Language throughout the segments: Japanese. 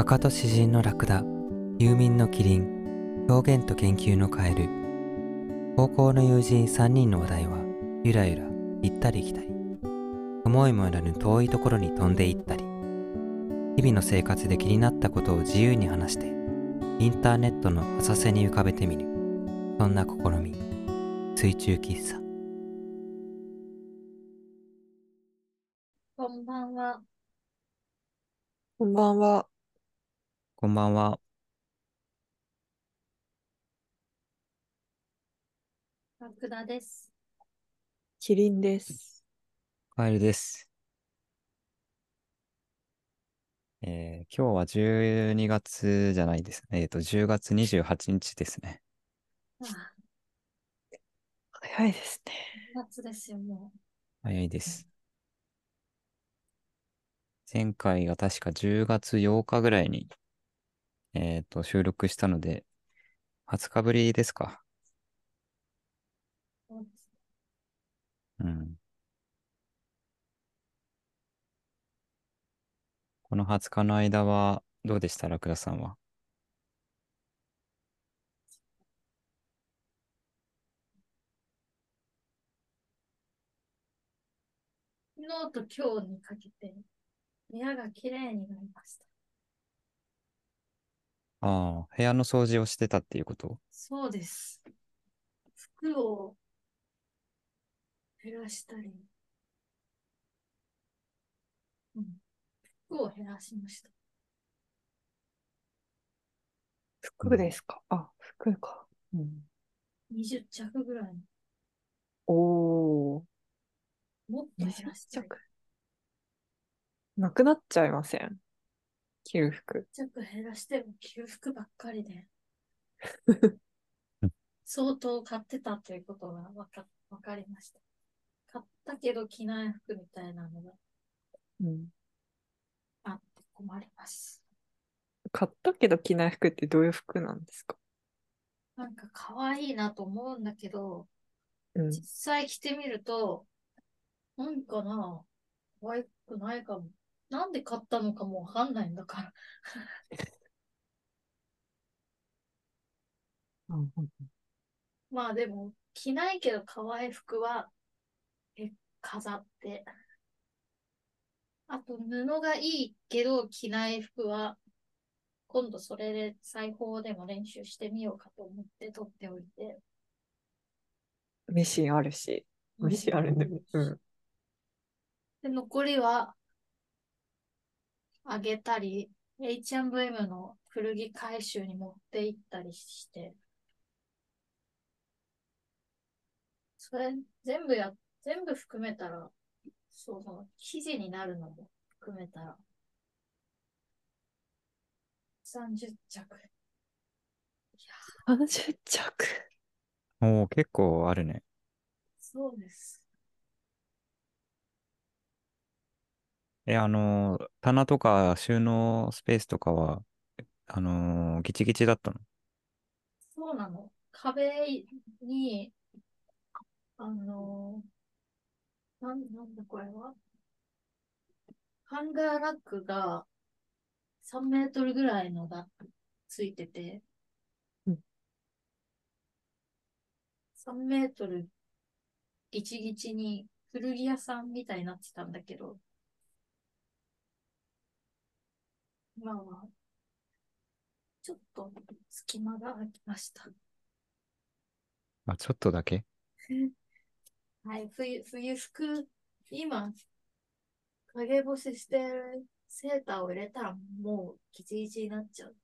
赤と詩人のラクダ遊民のキリン表現と研究のカエル。高校の友人3人の話題はゆらゆら行ったり来たり。思いもよらぬ遠いところに飛んでいったり。日々の生活で気になったことを自由に話してインターネットの浅瀬に浮かべてみる。そんな試み。水中喫茶。こんばんは。こんばんは。こんばんはラクダです。キリンです。カエルですえー、今日は12月じゃないですね。えっ、と、10月28日ですね。ああ、早いですね。夏ですよ、も早いです。前回が確か10月8日ぐらいに、えっ、と、収録したので、20日ぶりですか？うん。この20日の間は、どうでした？ラクダさんは。昨日と今日にかけて、部屋が綺麗になりました。ああ、部屋の掃除をしてたっていうこと？そうです。服を減らしたり、うん、服を減らしました。服ですか？あ、服か。うん、20着ぐらい、おー、もっと減20らしたい。着。なくなっちゃいません？着る服。着減らしても着る服ばっかりで、相当買ってたということがわかわかりました。買ったけど着ない服みたいなのがうん、あって困ります。買ったけど着ない服ってどういう服なんですか？なんか可愛いなと思うんだけど、うん、実際着てみると、なんかな、可愛くないかも。なんで買ったのかもわかんないんだから。うんまあでも、着ないけど可愛い服は、え、飾って。あと、布がいいけど着ない服は、今度それで裁縫でも練習してみようかと思って取っておいて。ミシンあるし、ミシンあるんで、うん。で、残りは、あげたり、H&M の古着回収に持って行ったりして、それ、全部や、全部含めたら、そうそう、生地になるのも含めたら、30着。いや、30着。おお、結構あるね。そうです。え、あのー、棚とか収納スペースとかは、あのー、ギチギチだったの？そうなの？壁に、あのなん、なんだこれは？ハンガーラックが3メートルぐらいのがついてて、うん。3メートルギチギチに古着屋さんみたいになってたんだけど、今はちょっと隙間が空きました。あ、ちょっとだけ はい、冬、冬服、今、陰干ししてるセーターを入れたらもうギチギチになっちゃう。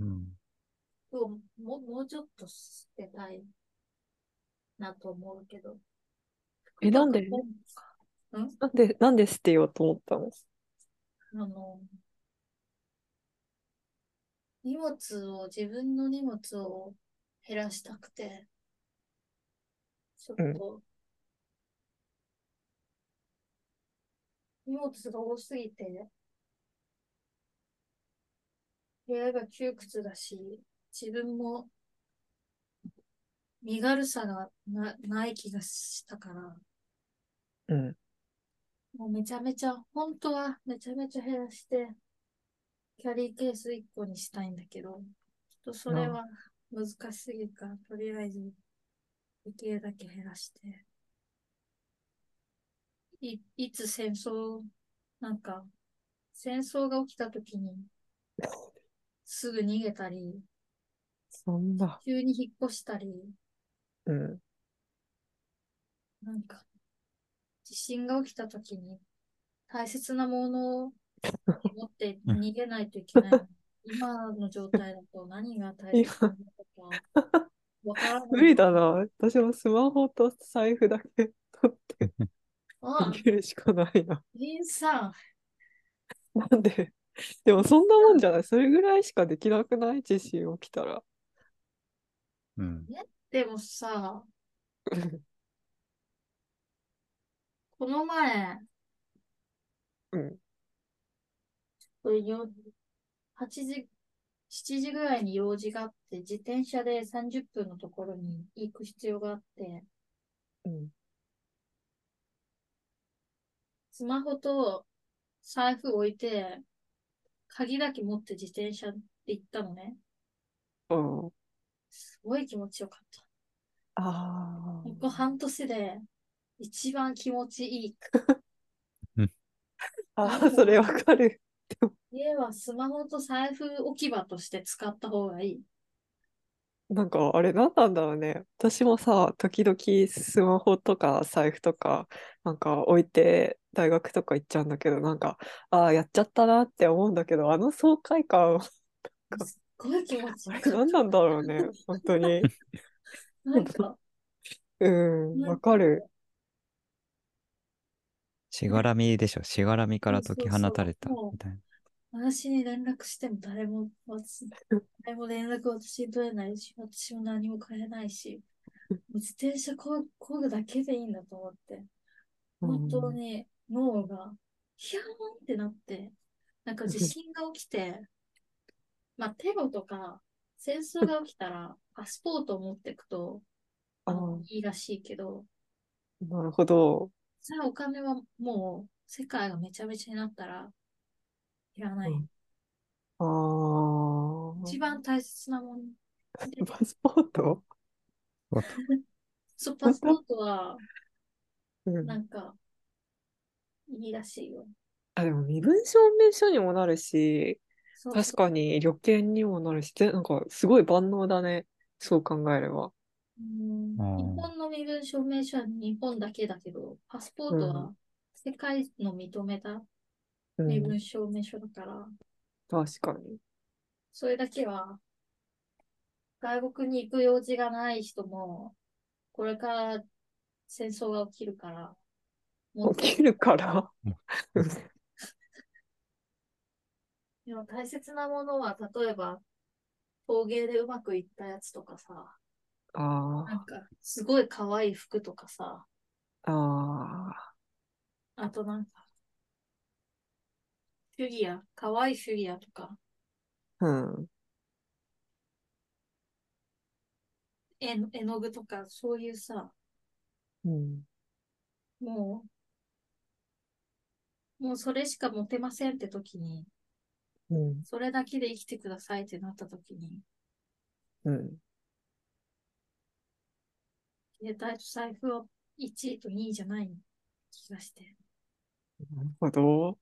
うん。服をももうちょっと捨てたいなと思うけど。えなんでなんで、なんで捨てようと思ったの？あの、荷物を、自分の荷物を減らしたくて、ちょっうんと、荷物が多すぎて、部屋が窮屈だし、自分も身軽さがなない気がしたから、うん。もうめちゃめちゃ、本当はめちゃめちゃ減らして、キャリーケース1個にしたいんだけど、ちょっとそれは難しすぎるから、とりあえず、できるだけ減らして。い、いつ戦争、なんか、戦争が起きた時に、すぐ逃げたり、そんな。急に引っ越したり、うん。なんか、地震が起きたときに、大切なものを 持って逃げないといけない。今の状態だと何が大切なのかか、わからない。無理だな。私もスマホと財布だけ取ってあ逃、げるしかないな。リンさん、なんで？でもそんなもんじゃない。それぐらいしかできなくない？地震起きたら。うん。でもさ、この前、うん。これよ8時、7時ぐらいに用事があって、自転車で30分のところに行く必要があって、うん。スマホと財布置いて、鍵だけ持って自転車で行ったのね。うん。すごい気持ちよかった。あここ半年で一番気持ちいい。あ。ああ、それわかる。家はスマホと財布置き場として使った方がいい。なんかあれ何なんだろうね。私もさ、時々スマホとか財布とかなんか置いて大学とか行っちゃうんだけど、なんか、ああ、やっちゃったなって思うんだけど、あの爽快感、すっごい気持ちよかった。何なんだろうね。本当に。なんか、うんわかる。しがらみでしょ。しがらみから解き放たれた。私に連絡しても誰も、私誰も連絡を私に取れないし、私も何も変えないし、自転車こぐこぐだけでいいんだと思って、本当に脳がヒャーンってなって、なんか地震が起きて、まあテロとか戦争が起きたらパスポートを持っていくとあのいいらしいけど、なるほど。さあお金はもう世界がめちゃめちゃになったらいらない。うんあ一番大切なもの。あ、パスポートそう、パスポートは、うんなんか、いいらしいよ。あ、でも身分証明書にもなるし、そう確かに旅券にもなるし、でなんかすごい万能だね。そう考えれば。日本の身分証明書は日本だけだけど、パスポートうは世界の認めたうん。身分証明書だから、確かに。それだけは、外国に行く用事がない人も、これから戦争が起きるから、起きるから。でも大切なものは、例えば、陶芸でうまくいったやつとかさ、あなんか、すごい可愛い服とかさ、あ、ああ、あとなんか、フィギュア、可愛いフィギュアとか、うん。絵の絵の具とか、そういうさ、うん。もう、もうそれしか持てませんって時に、うん。それだけで生きてくださいってなった時に、うん。携帯と財布は1位と2位じゃない気がして。なるほど。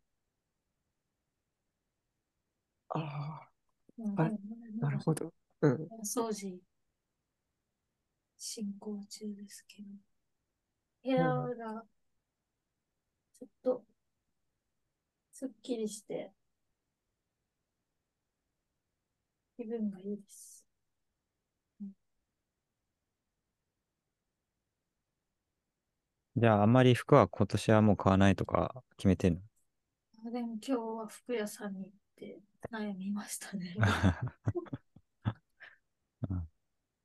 ああ、なるほど。うん。大掃除進行中ですけど、部屋がちょっとすっきりして気分がいいです。じゃあ、あんまり服は今年はもう買わないとか決めてんの？あでも今日は服屋さんに行って悩みましたね。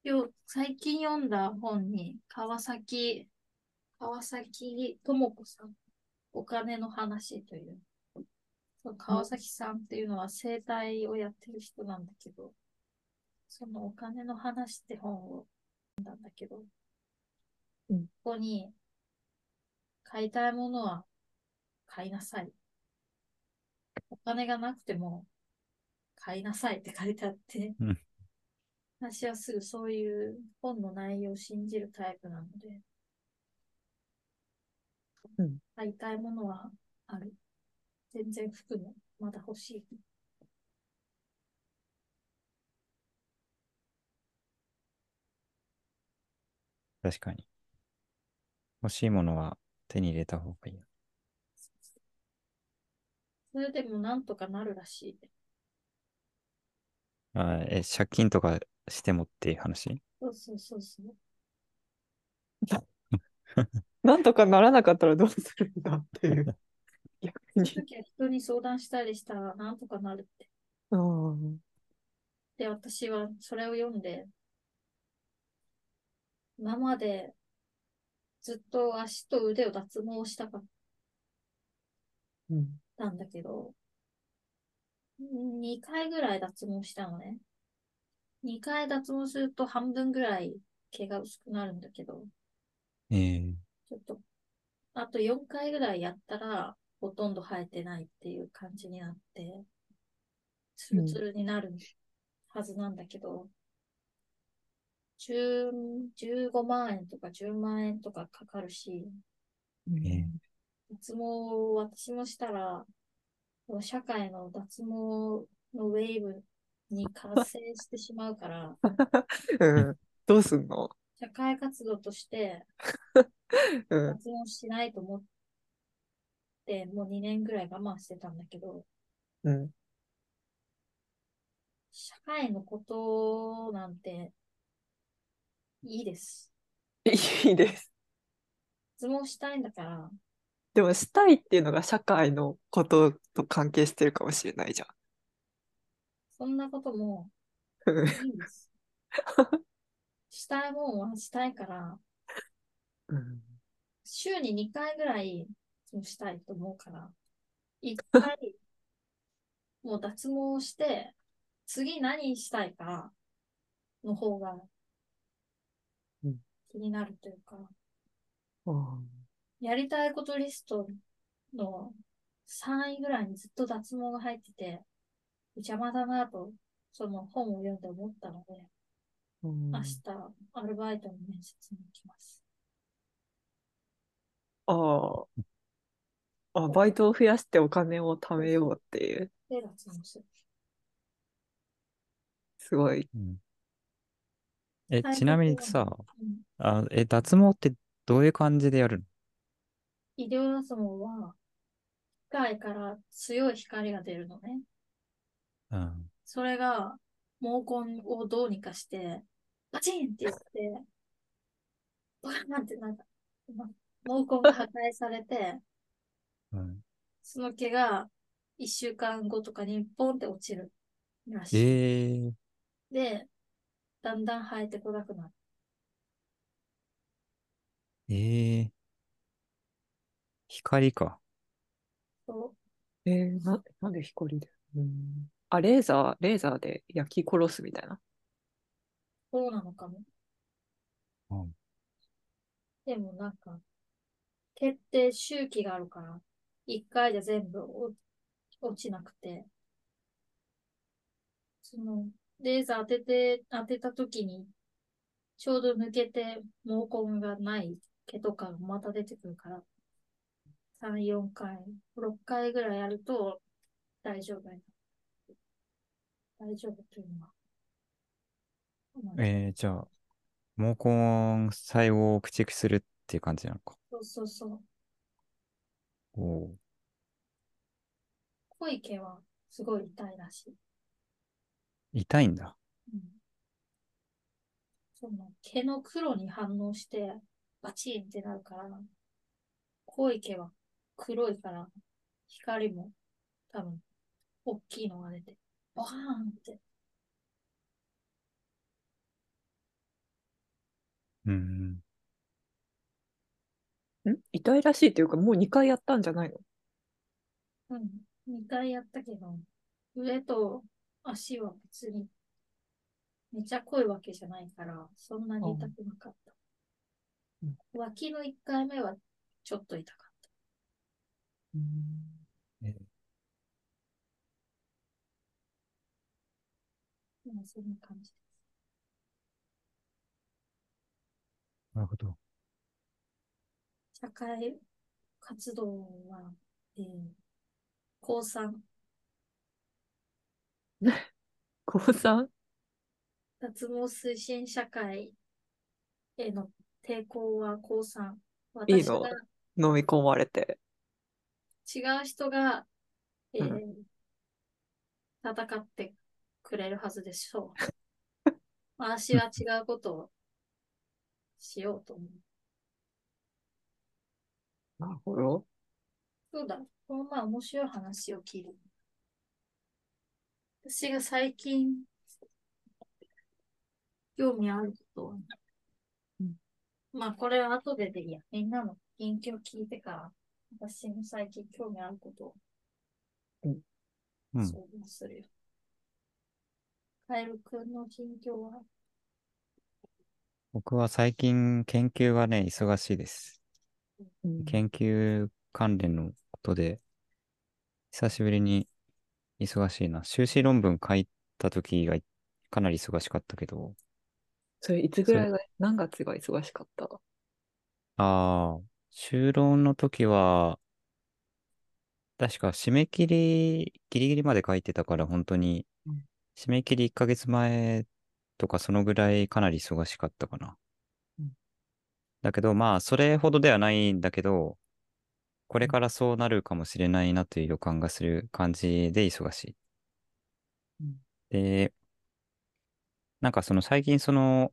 今日最近読んだ本に川崎、川崎智子さん、お金の話という、川崎さんっていうのは生態をやってる人なんだけど、そのお金の話って本を読んだんだけど、うん。ここに買いたいものは買いなさい。お金がなくても買いなさいって書いてあって、うん私はすぐそういう本の内容を信じるタイプなので、うん買いたいものはある。全然服もまだ欲しい。確かに。欲しいものは手に入れた方がいいよ。それでもなんとかなるらしい。あえ、借金とかしてもっていう話？そうそうそうそう。なんとかならなかったらどうするんだっていう。逆に。人に相談したりしたらなんとかなるって。うん。で、私はそれを読んで、今までずっと足と腕を脱毛したかっうん。たんだけど、2回ぐらい脱毛したのね。2回脱毛すると半分ぐらい毛が薄くなるんだけど、ええ。ちょっと、あと4回ぐらいやったら、ほとんど生えてないっていう感じになって、ツルツルになるはずなんだけど、10 15万円とか10万円とかかかるし、ええ脱毛を私もしたら、社会の脱毛のウェーブに完成してしまうから、うん。どうすんの？社会活動として うん。脱毛しないと思って、もう2年ぐらい我慢してたんだけど、うん。社会のことなんていいです。いいです。脱毛したいんだから、でも、したいっていうのが社会のことと関係してるかもしれないじゃそんなこともいいんです。したいもんはしたいから、うん。週に2回ぐらいしたいと思うから、1回もう脱毛して、次何したいかの方がうん気になるというか、うんやりたいことリストの3位ぐらいにずっと脱毛が入ってて、邪魔だなと、その本を読んで思ったので、うん明日アルバイトの面接に行きます。ああ。あ、バイトを増やしてお金を貯めようっていう、で、脱毛する。すごい。うんえ、はいちなみにさ、うんあ、え、脱毛ってどういう感じでやる医療脱毛は、機械から強い光が出るのね。のうん。それが毛根をどうにかして、バチンって言って、バーンってなんか、ま毛根が破壊されて、うん、その毛が一週間後とかにポンって落ちるらしい。ええで、だんだん生えてこなくなる。ええ光か。そえー、な、なんで光で？うん。あ、レーザー、レーザーで焼き殺すみたいな？う、そうなのかも。うんでもなんか、毛って周期があるから、一回じゃ全部落落ちなくて、その、レーザー当てて、当てた時に、ちょうど抜けて毛根がない毛とかがまた出てくるから、3、4回、6回ぐらいやると大丈夫。大丈夫というのは。まあえー、じゃあ、毛根細胞を駆逐するっていう感じなのか。そうそうそう。おお濃い毛はすごい痛いらしい。痛いんだ。うん、その毛の黒に反応してバチンってなるから、濃い毛は黒いから、光も多分大きいのが出て、バーンって。うん。ん痛いらしいっていうか、もう2回やったんじゃないの？うん。2回やったけど、上と足は別にめちゃ濃いわけじゃないから、そんなに痛くなかった。うん脇の1回目はちょっと痛かった。うんまあそんな感じです。なるほど。社会活動は、えー、高3、高 3? 脱毛推進社会への抵抗は高3。いいの？飲み込まれて。違う人が、えーう戦ってくれるはずでしょう。私は違うことをしようと思う。なるほど。そうだ。この前面白い話を聞いる。私が最近興味あることは、うんまあこれは後ででいいや。みんなの近況聞いてから、私の最近興味あることをうん。相談するよ。カエルくんの近況は？僕は最近研究がね、忙しいです。うん研究関連のことで、久しぶりに忙しいな。修士論文書いた時がかなり忙しかったけど、それいつぐらいが、何月が忙しかった？ああ、修論の時は、確か締め切り、ギリギリまで書いてたから、本当にうん、締め切り1ヶ月前とか、そのぐらいかなり忙しかったかなうん。だけど、まあ、それほどではないんだけど、これからそうなるかもしれないなという予感がする感じで忙しい。うんで、なんかその最近その、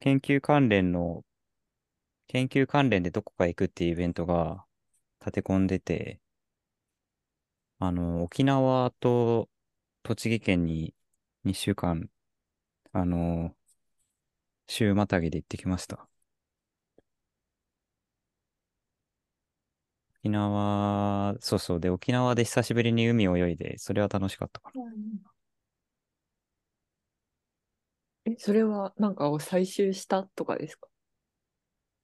研究関連の、研究関連でどこか行くっていうイベントが立て込んでて、あの、沖縄と栃木県に2週間、あの、週またぎで行ってきました。沖縄、そうそう。で、沖縄で久しぶりに海を泳いで、それは楽しかったかな。え、それはなんかを採集したとかですか？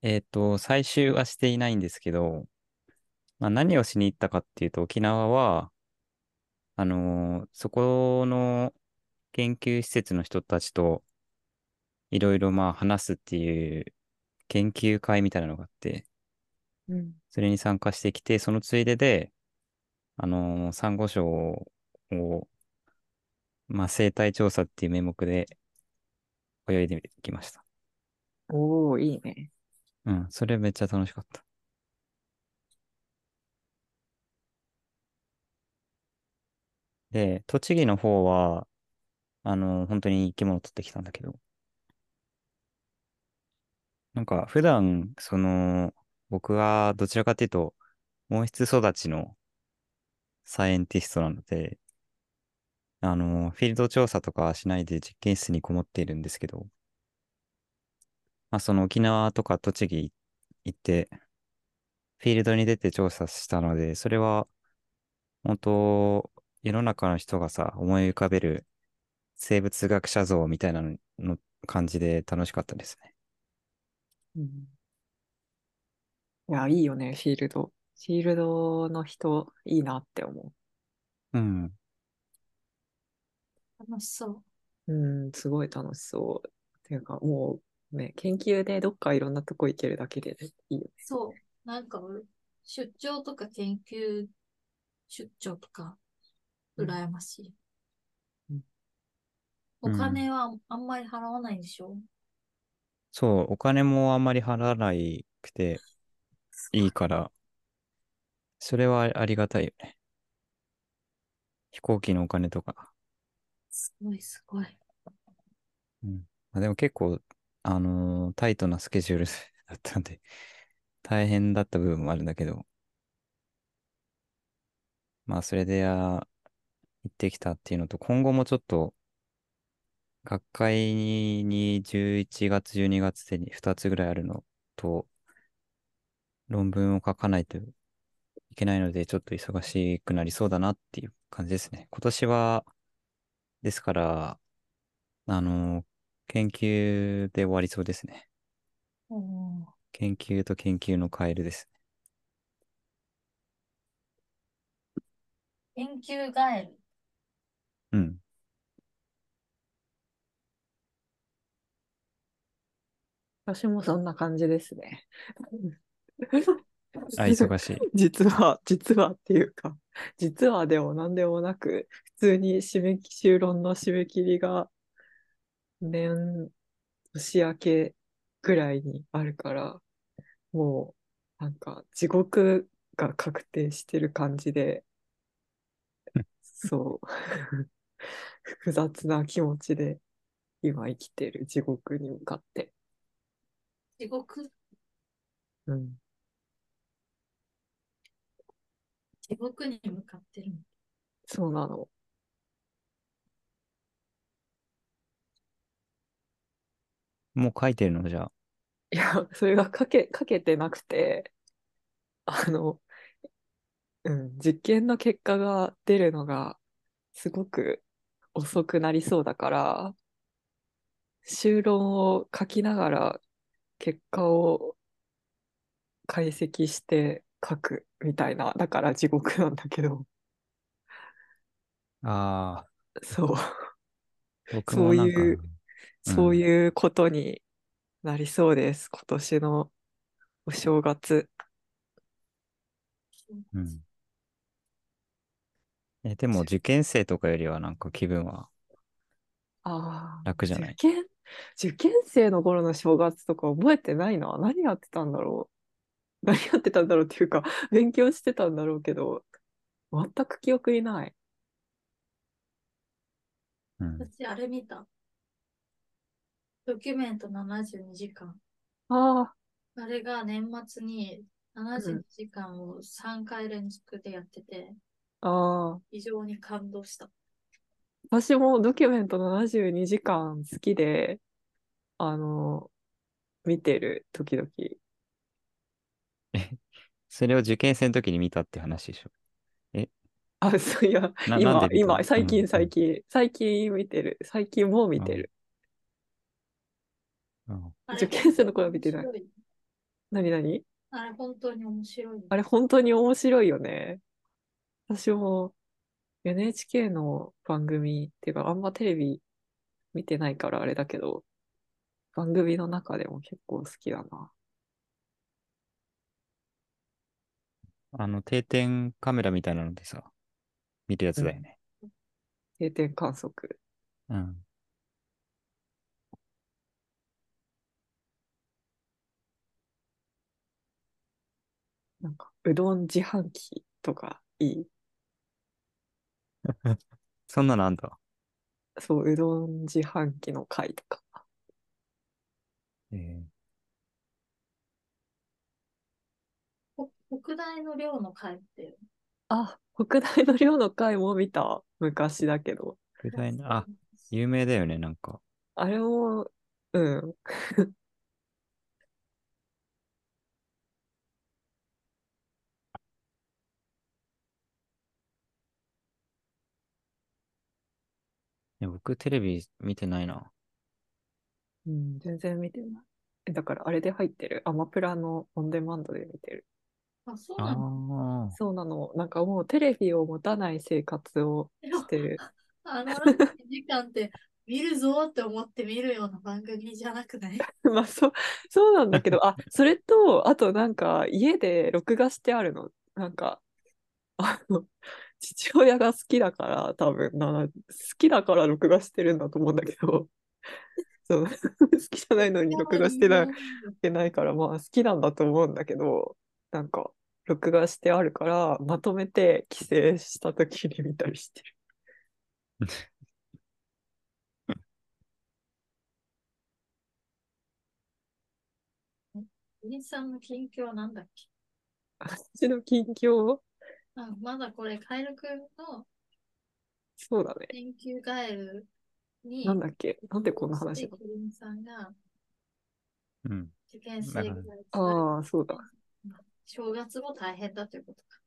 えっと、採集はしていないんですけど、まあ、何をしに行ったかっていうと、沖縄は、あのーそこの研究施設の人たちと、いろいろまあ話すっていう研究会みたいなのがあって、うん。それに参加してきて、そのついでで、あのー、サンゴ礁を、まあ、生態調査っていう名目で泳いできました。おー、いいね。うん、それめっちゃ楽しかった。で、栃木の方は、あの、本当に生き物取ってきたんだけど、なんか普段、その、僕はどちらかというと、温室育ちのサイエンティストなので、あの、フィールド調査とかしないで実験室にこもっているんですけど、まあ、その沖縄とか栃木行って、フィールドに出て調査したので、それは、本当、世の中の人がさ、思い浮かべる生物学者像みたいなのの感じで楽しかったですね。うん。いや、いいよね、フィールド。フィールドの人、いいなって思うん。楽しそう。う。うん、すごい楽しそう。ていうか、もう、ね、研究でどっかいろんなとこ行けるだけでいいよね。そう。なんか俺、出張とか研究出張とか、うん羨ましい。うんお金はあんまり払わないんでしょ、そう、お金もあんまり払わないくていいから、それはありがたいよね。飛行機のお金とか。すごいすごい。うん。まあ、でも結構、あのータイトなスケジュールだったんで、大変だった部分もあるんだけど、まあ、それで、あ行ってきたっていうのと、今後もちょっと、学会に11月、12月でに2つぐらいあるのと、論文を書かないといけないので、ちょっと忙しくなりそうだなっていう感じですね。今年は、ですから、あの、研究で終わりそうですね。研究と研究のカエルですね。研究ガエル？うん。私もそんな感じですね。あ、忙しい。実は、実はっていうか、実はでも何でもなく、普通に締め切修論の締め切りが年、年明けぐらいにあるから、もう、なんか地獄が確定してる感じで、そう、複雑な気持ちで今生きてる地獄に向かって。地獄？うん。地獄に向かってるの。そうなの。もう書いてるのじゃあ。いや、それがかけ、かけてなくて、あの、うん、実験の結果が出るのがすごく遅くなりそうだから、修論を書きながら結果を解析して書くみたいな、だから地獄なんだけど、ああ、そう、僕そういうそううんいうことになりそうです、今年のお正月。うん。え、でも受験生とかよりはなんか気分はああ、楽じゃない？受験、受験生の頃の正月とか覚えてないな。何やってたんだろう。何やってたんだろうっていうか、勉強してたんだろうけど、全く記憶にない。うん。私、あれ見た。ドキュメント72時間。ああれが年末に72時間を3回連続でやってて、あ、ああ、非常に感動した。私もドキュメント72時間好きで、あの、見てる、時々。それを受験生の時に見たって話でしょ？あ、そういや、今、今、最近、うん最近、最近見てる。最近もう見てる。うん受験生の頃は見てない何何？あれ本当に面白い。あれ本当に面白いよね。私も NHK の番組っていうかあんまテレビ見てないからあれだけど、番組の中でも結構好きだな。あの、定点カメラみたいなのでさ、見るやつだよね。定点観測。うん。なんか、うどん自販機とかいい？そんなのあんだ？そう、うどん自販機の回とか。えほ北大の寮の会って、あ、北大の寮の回も見た。昔だけど。ー、大な、あ、有名だよね、なんか。あれも、うん。いや僕テレビ見てないな。うん、全然見てない。えだからあれで入ってる？アマプラのオンデマンドで見てる。あ、そうあなのあ。そうなの。なんかもうテレビを持たない生活をしてる。あの72時間って見るぞって思って見るような番組じゃなくない？まあそう、そうなんだけど、あ、それと、あとなんか家で録画してあるの。なんか、あの、父親が好きだから多分な、好きだから録画してるんだと思うんだけど、そう、好きじゃないのに録画してない。てないから、まあ好きなんだと思うんだけど、なんか、録画してあるから、まとめて帰省した時に見たりしてる。お兄さんの近況はなんだっけ？私の近況あまだこれ、カエルくんのそうだね。研究ガエルに、なんだっけ？なんでこんな話がうん。受験生がああ、そうだ。正月も大変だということか。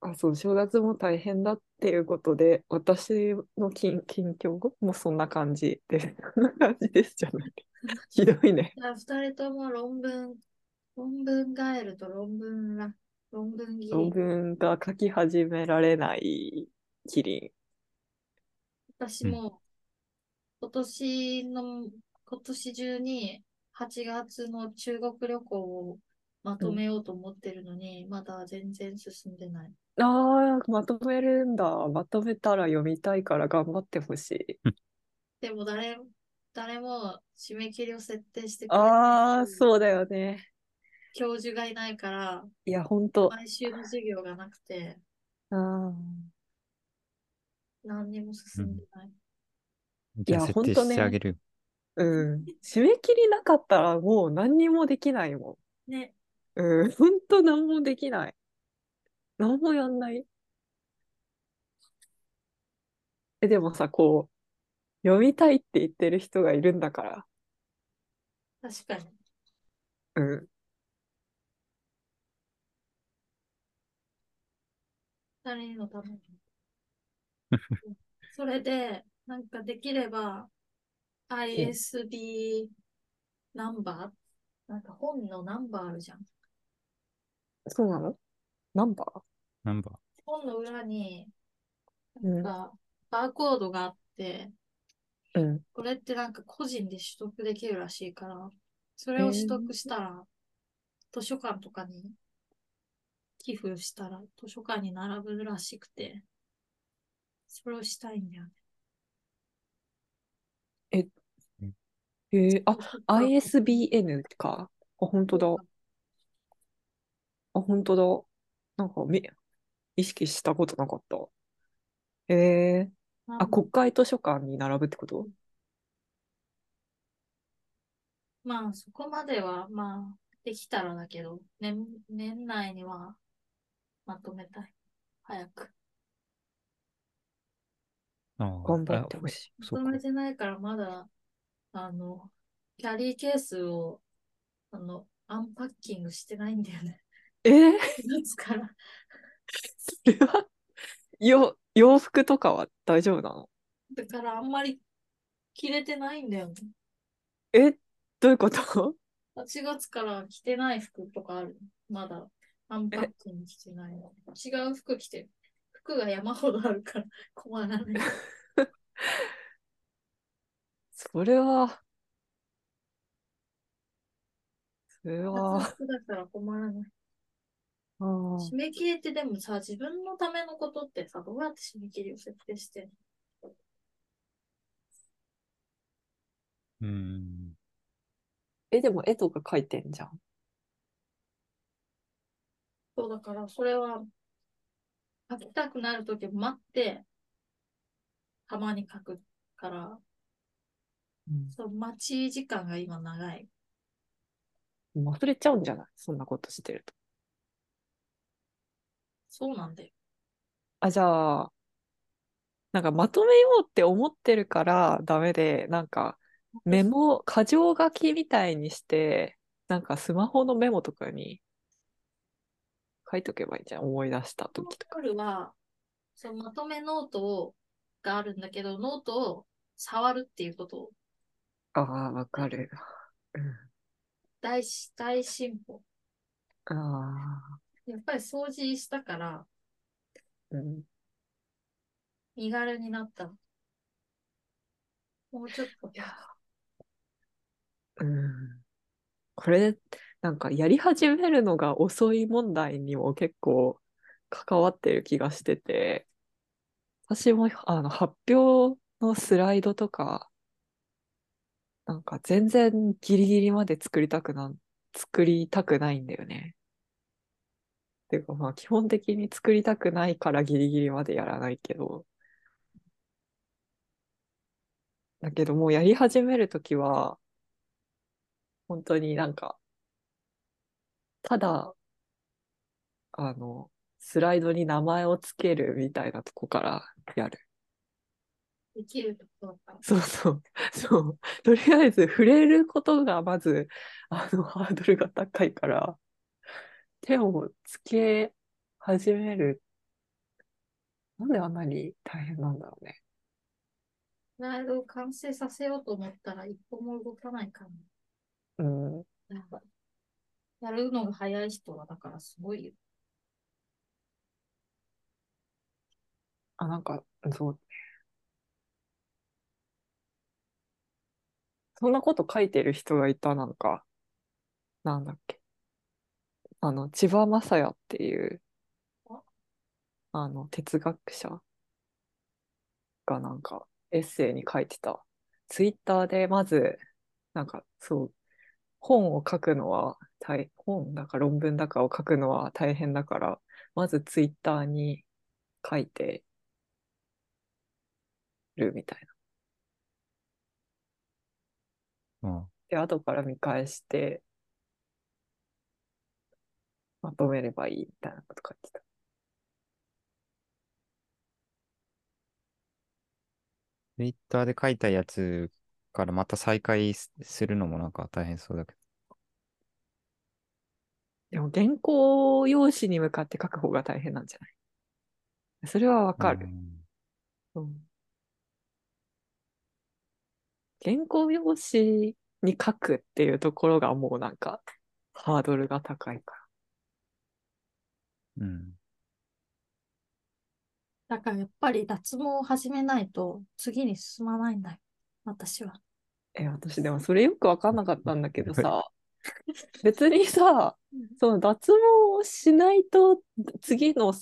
あ、そう、正月も大変だっていうことで、私の近近況もそんな感じで、そんな感じですじゃない。ひどいね。じゃあ、二人とも論文、論文ガエルと論文ら、論文切論り。文が書き始められないキリン。私も、今年の、今年中に8月の中国旅行をまとめようと思ってるのに、まだ全然進んでない。ああ、まとめるんだ。まとめたら読みたいから頑張ってほしい。でも誰、誰も締め切りを設定してくれないああ、しそうだよね。教授がいないから、いや、ほんと。毎週の授業がなくて、あー何にも進んでない。じゃあいや設定ほんとね。うん。締め切りなかったらもう何にもできないもね、ん。うん。ほんと何もできない。何もやんない。え、でもさ、こう、読みたいって言ってる人がいるんだから。確かに。うん。誰のために。それで、なんかできれば、ISB ナンバー？なんか本のナンバーあるじゃん。そうなの？ナンバー？ナンバ本の裏に、うんなんか、バーコードがあって、うん。これってなんか個人で取得できるらしいから、それを取得したら、図書館とかに寄付したら図書館に並ぶらしくて、それをしたいんだよね。えー、あ、ISBN か？あ、本当だ。あ、本当だ。なんか、め、意識したことなかった。えー、あ、国会図書館に並ぶってこと？まあ、そこまでは、まあ、できたらだけど、年、年内にはまとめたい。早く。ー。あー頑張ってほしい。そうかまとめ。てないから、まだ、あの、キャリーケースを、あの、アンパッキングしてないんだよね。えー、4月から。それは、よ、洋服とかは大丈夫なの？だから、あんまり着れてないんだよね。え、どういうこと？8月から着てない服とかある。まだ、アンパッキングしてないの。違う服着てる。服が山ほどあるから困らない。それは、それ夏は、服だから困らない。締め切りってでもさ、自分のためのことってさ、どうやって締め切りを設定してんの？うん。え、でも絵とか描いてんじゃん。そうだから、それは、書きたくなるとき待って、たまに書くから、そう、待ち時間が今長い。忘れちゃうんじゃない？そんなことしてると。そうなんだよ。あ、じゃあ、なんかまとめようって思ってるからダメで、なんかメモ、箇条書きみたいにして、なんかスマホのメモとかに書いとけばいいじゃん。思い出した時とか。夜は、そのまとめノートをがあるんだけど、ノートを触るっていうことをああ、わかる。うん。大し、大進歩。ああ、やっぱり掃除したから、うん。身軽になった。もうちょっとい。や、うん。これ、なんかやり始めるのが遅い問題にも結構関わってる気がしてて、私もあの発表のスライドとか、なんか全然ギリギリまで作りたくな、作りたくないんだよね。ていうかまあ基本的に作りたくないからギリギリまでやらないけど、だけどもうやり始めるときは、本当になんか、ただ、あの、スライドに名前をつけるみたいなとこからやる。できるところ。そうそう。そう。とりあえず触れることがまず、あの、ハードルが高いから、手をつけ始める。なんであんなに大変なんだろうね。スライドを完成させようと思ったら一歩も動かないから。うん。なんかやるのが早い人はだからすごいよ。あ、なんか、そう。そんなこと書いてる人がいた、なんか、なんだっけ。あの、千葉雅也っていう、あの、哲学者がなんか、エッセイに書いてた。ツイッターでまず、なんか、そう、本を書くのは大、本だか論文だかを書くのは大変だから、まずツイッターに書いてるみたいな。うん。で、後から見返して、まとめればいいみたいなこと書いてた。ツイッターで書いたやつからまた再開すするのもなんか大変そうだけでも原稿用紙に向かって書く方が大変なんじゃない？それはわど。かる。うんうん原稿用紙に書くっていうところがもうなんかハードルが高いかうん。だからやっぱり脱毛を始めないと次に進まないんだよ。私は。ら。え、私でもそれよくわかんなかったんだけどさ、別にさ、その脱毛をしないと次の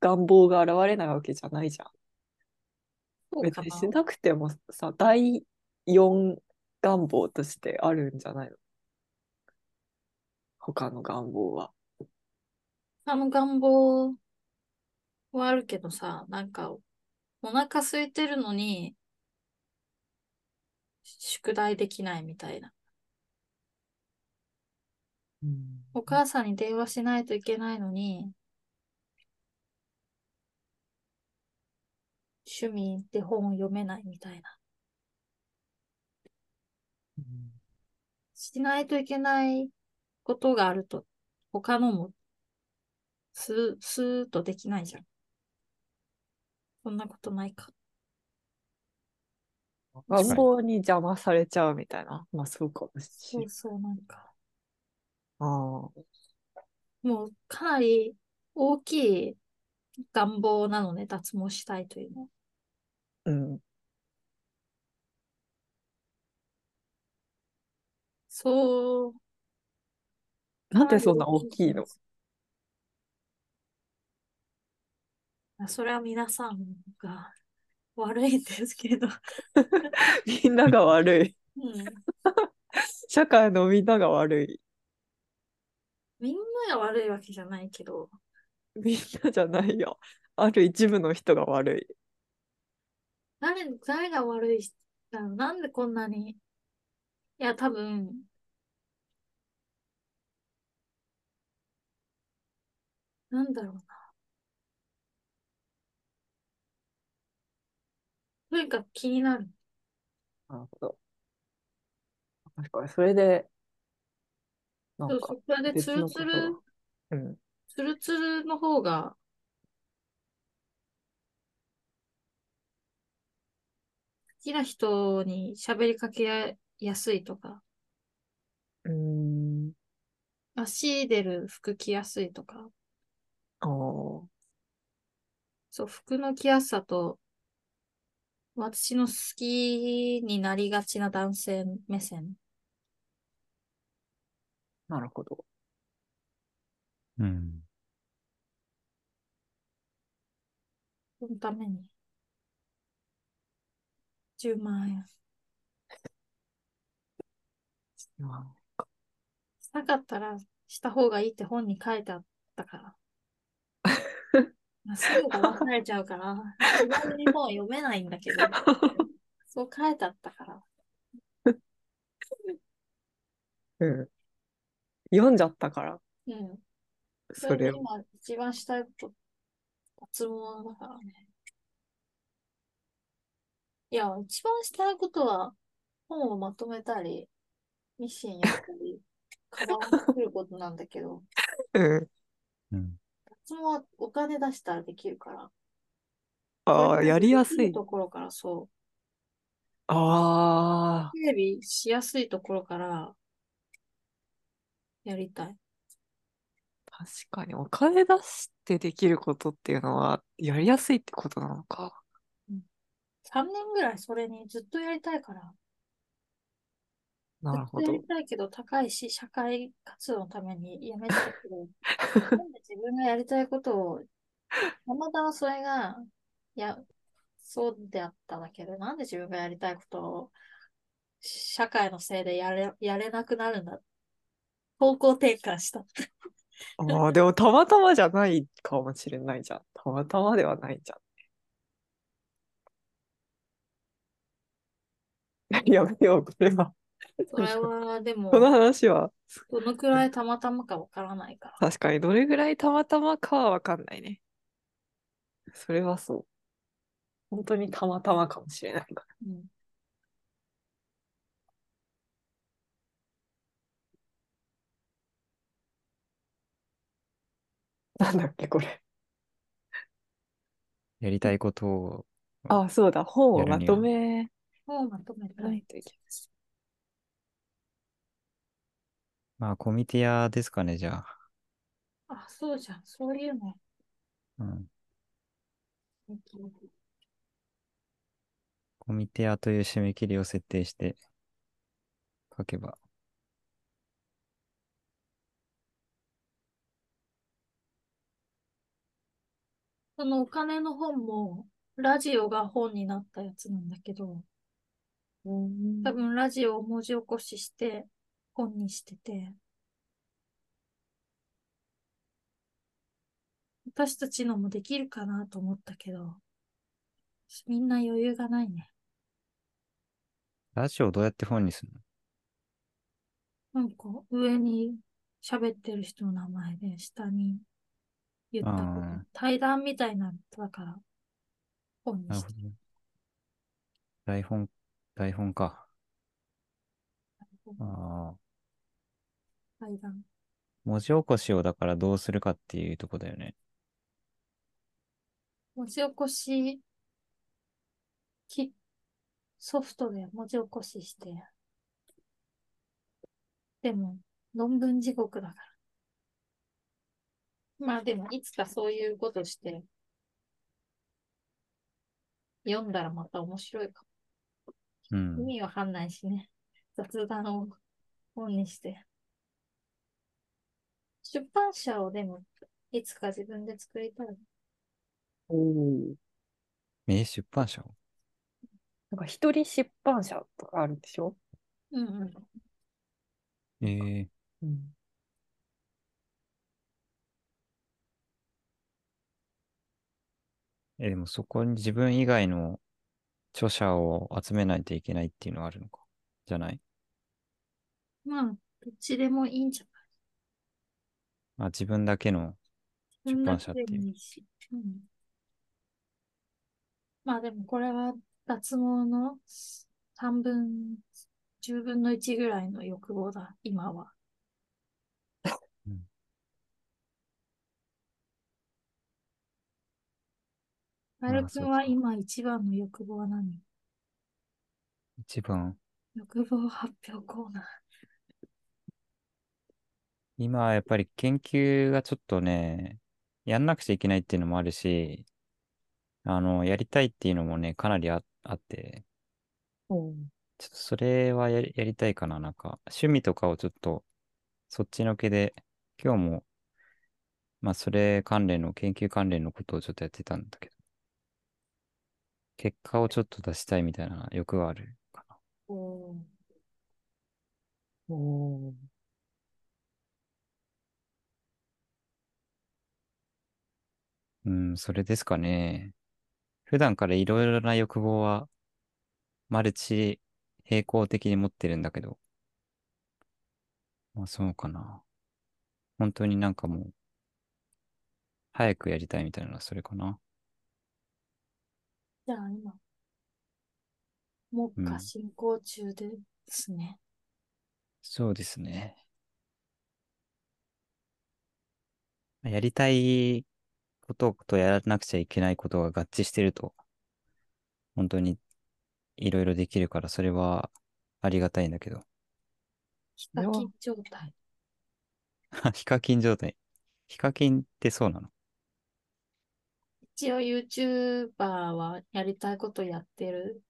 願望が現れないわけじゃないじゃん。別にしなくてもさ、第4願望としてあるんじゃないの？他の願望は。あの願望はあるけどさ、なんか、お腹空いてるのに、宿題できないみたいな。お母さんに電話しないといけないのに、趣味で本を読めないみたいな。しないといけないことがあると、他のも、スー、スーッとできないじゃん。そんなことないか。願望に邪魔されちゃうみたいな。まあそうかもしれない。そうそう、なんか。ああ。もう、かなり大きい願望なのね、脱毛したいというのは。うん。そう。なんでそんな大きいの？それは皆さんが悪いんですけど。みんなが悪い。うん。社会のみんなが悪い。みんなが悪いわけじゃないけど、みんなじゃないよ。ある一部の人が悪い。誰、誰が悪いなの？なんでこんなに？いや、多分、なんだろうな。とにかく気になる。なるほど。確かに、それで、なんかそうそう、それで別ツルツルのことが、うん。ツルツルの方が、好きな人に喋りかけやすいとか、うーん。足出る服着やすいとか、ああ。そう、服の着やすさと、私の好きになりがちな男性目線。なるほど。うん。そのために、10万円。ましたかったらした方がいいって本に書いてあったから。まあすぐ騙されちゃうから、気軽に本読めないんだけど、そう書いてあったから。うん。読んじゃったから、うん。そそれを。今一番したいこと、脱毛だからね。いや、一番したいことは、本をまとめたり、ミシンやったり、カバンを作ることなんだけど、うん。うん。脱毛はお金出したらできるから。ああ、やりやすい。ところからそう。ああ、整備しやすいところから、やりたい。確かにお金出ししてできることっていうのはやりやすいってことなのか。3年ぐらいそれにずっとやりたいから。なるほどやり。たいけど高いし、社会活動のためにやめたけど、なんで自分がやりたいことを、たまたまそれが、いや、そうであっただけど、なんで自分がやりたいことを、社会のせいでやれ、やれなくなるんだ。方向転換した。ああ、でもたまたまじゃないかもしれないじゃん。たまたまではないじゃん。やめよう、これは。それは、でもこ、の話は？どのくらいたまたまかわからないから。確かにどれぐらいたまたまかはわかんないね。それはそう。本当にたまたまかもしれないかうんら。なんだっけ、これ。やりたいことを、あ、そうだ。本をまとめもうまとめたないい。といけない。まあ、コミティアですかね、じゃあ。あ、そうじゃん。そういうの。うん。コミティアという締め切りを設定して書けば。そのお金の本も、ラジオが本になったやつなんだけど、うん多分ラジオを文字起こしして本にしてて、私たちのもできるかなと思ったけど、みんな余裕がないね。ラジオどうやって本にするの？なんか上に喋ってる人の名前で、下に言ったこと対談みたいなのだから、本にしてなる。台本、台本か。ああ。対談。文字起こしをだからどうするかっていうとこだよね。文字起こし、き、ソフトで文字起こしして、でも、論文地獄だから。まあでも、いつかそういうことして、読んだらまた面白いかも。うん。意味わかんないしね。雑談を本にして。出版社をでも、いつか自分で作りたい。おーえ、出版社を？なんか一人出版社とかあるでしょ？うんうん。ええうん。え、でもそこに自分以外の著者を集めないといけないっていうのはあるのか？じゃない？まあ、どっちでもいいんじゃない？あ、自分だけの出版社っていう。うん。まあでもこれは脱毛の3分、10分の1ぐらいの欲望だ、今は。うんカエルまあそうか君は今一番の欲望は何？一番、欲望発表コーナー。今はやっぱり研究がちょっとね、やんなくちゃいけないっていうのもあるし、あの、やりたいっていうのもね、かなりああって、うん。ちょっとそれはやりやりたいかな。なんか、趣味とかをちょっと、そっちのけで、今日も、まあ、それ関連の、研究関連のことをちょっとやってたんだけど、結果をちょっと出したいみたいな欲があるかな。おーおーうん、それですかね。普段からいろいろな欲望は、マルチ平行的に持ってるんだけど、まあそうかな。本当になんかもう、早くやりたいみたいなのはそれかな。じゃあ今、目下うん進行中ですね。そうですね。やりたいこととやらなくちゃいけないことが合致してると、本当にいろいろできるから、それはありがたいんだけど。ヒカキン状態。ヒカキン状態。ヒカキンってそうなの？一応 YouTuber はやりたいことやってる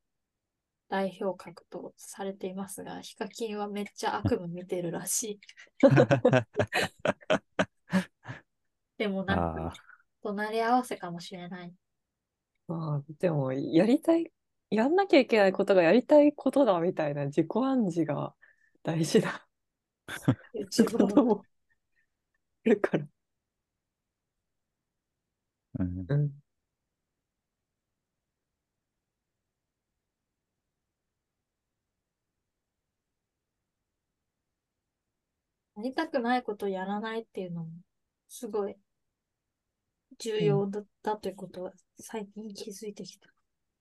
代表格とされていますが、ヒカキンはめっちゃ悪夢見てるらしい。でもなんかあ、隣り合わせかもしれない。まあ、でも、やりたい、やんなきゃいけないことがやりたいことだみたいな自己暗示が大事な仕 YouTuber 事もあるから。うんうん。やりたくないことをやらないっていうのも、すごい重要だったということは最近気づいてきた。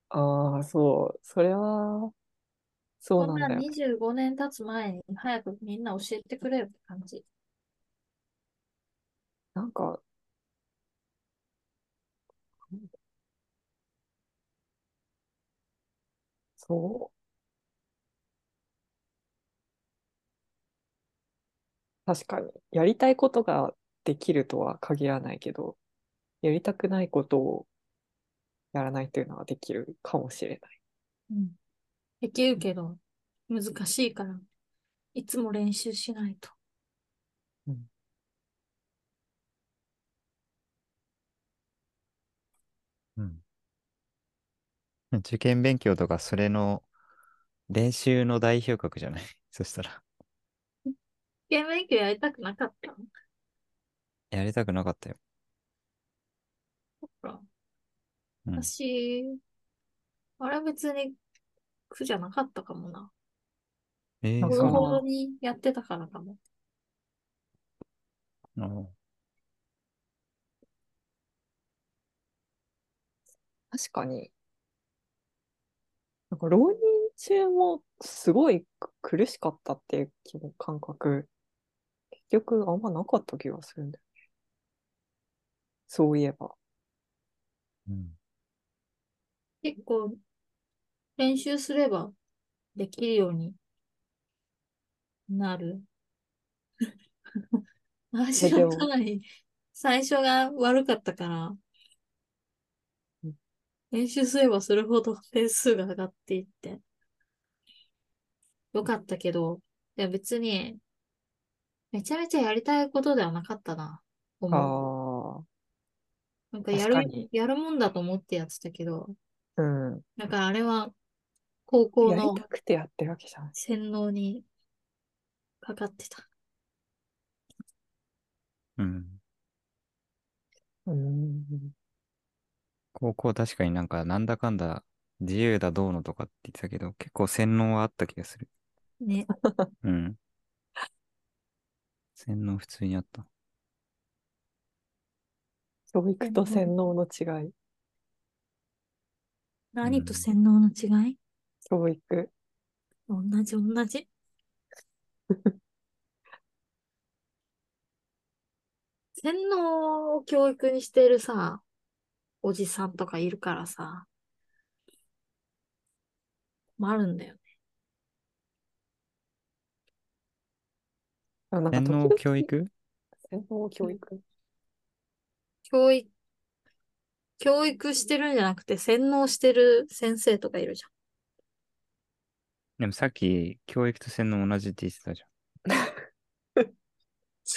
ああ、そう。それは、そうなんだよ。25年経つ前に早くみんな教えてくれよって感じ。なんか、そう。確かに、やりたいことができるとは限らないけど、やりたくないことをやらないというのはできるかもしれない。うん。できるけど、難しいから、いつも練習しないと。うん。受験勉強とか、それの練習の代表格じゃない？そしたら、試験勉強やりたくなかった？のやりたくなかったよ。そっか。うん。私、あれは別に苦じゃなかったかもな。えー、ほどほどにやってたからかも。の確かに。なんか浪人中もすごい苦しかったっていう感覚、結局あんまなかった気がするんだよね。そういえば。うん。結構、練習すればできるようになる。私はかなり最初が悪かったからうん、練習すればするほど点数が上がっていって、よかったけど、いや別に、めちゃめちゃやりたいことではなかったな、思う。あなんかやる確かに、やるもんだと思ってやってたけど、あ、うん。だからあれは高校やりのたくてやってるわけじゃない。洗脳にかかってた。うん。うん。高校確かになんかなんだかんだ自由だどうのとかって言ってたけど、結構洗脳はあった気がする。ね。うん。洗脳普通にあった。教育と洗脳の違い。何と洗脳の違い？教育。同じ同じ。洗脳を教育にしてるさ、おじさんとかいるからさ、困るんだよね。あなんか洗脳教育？洗脳教育。教育、教育してるんじゃなくて洗脳してる先生とかいるじでもさっき教育と洗脳同じって言ってたじゃん。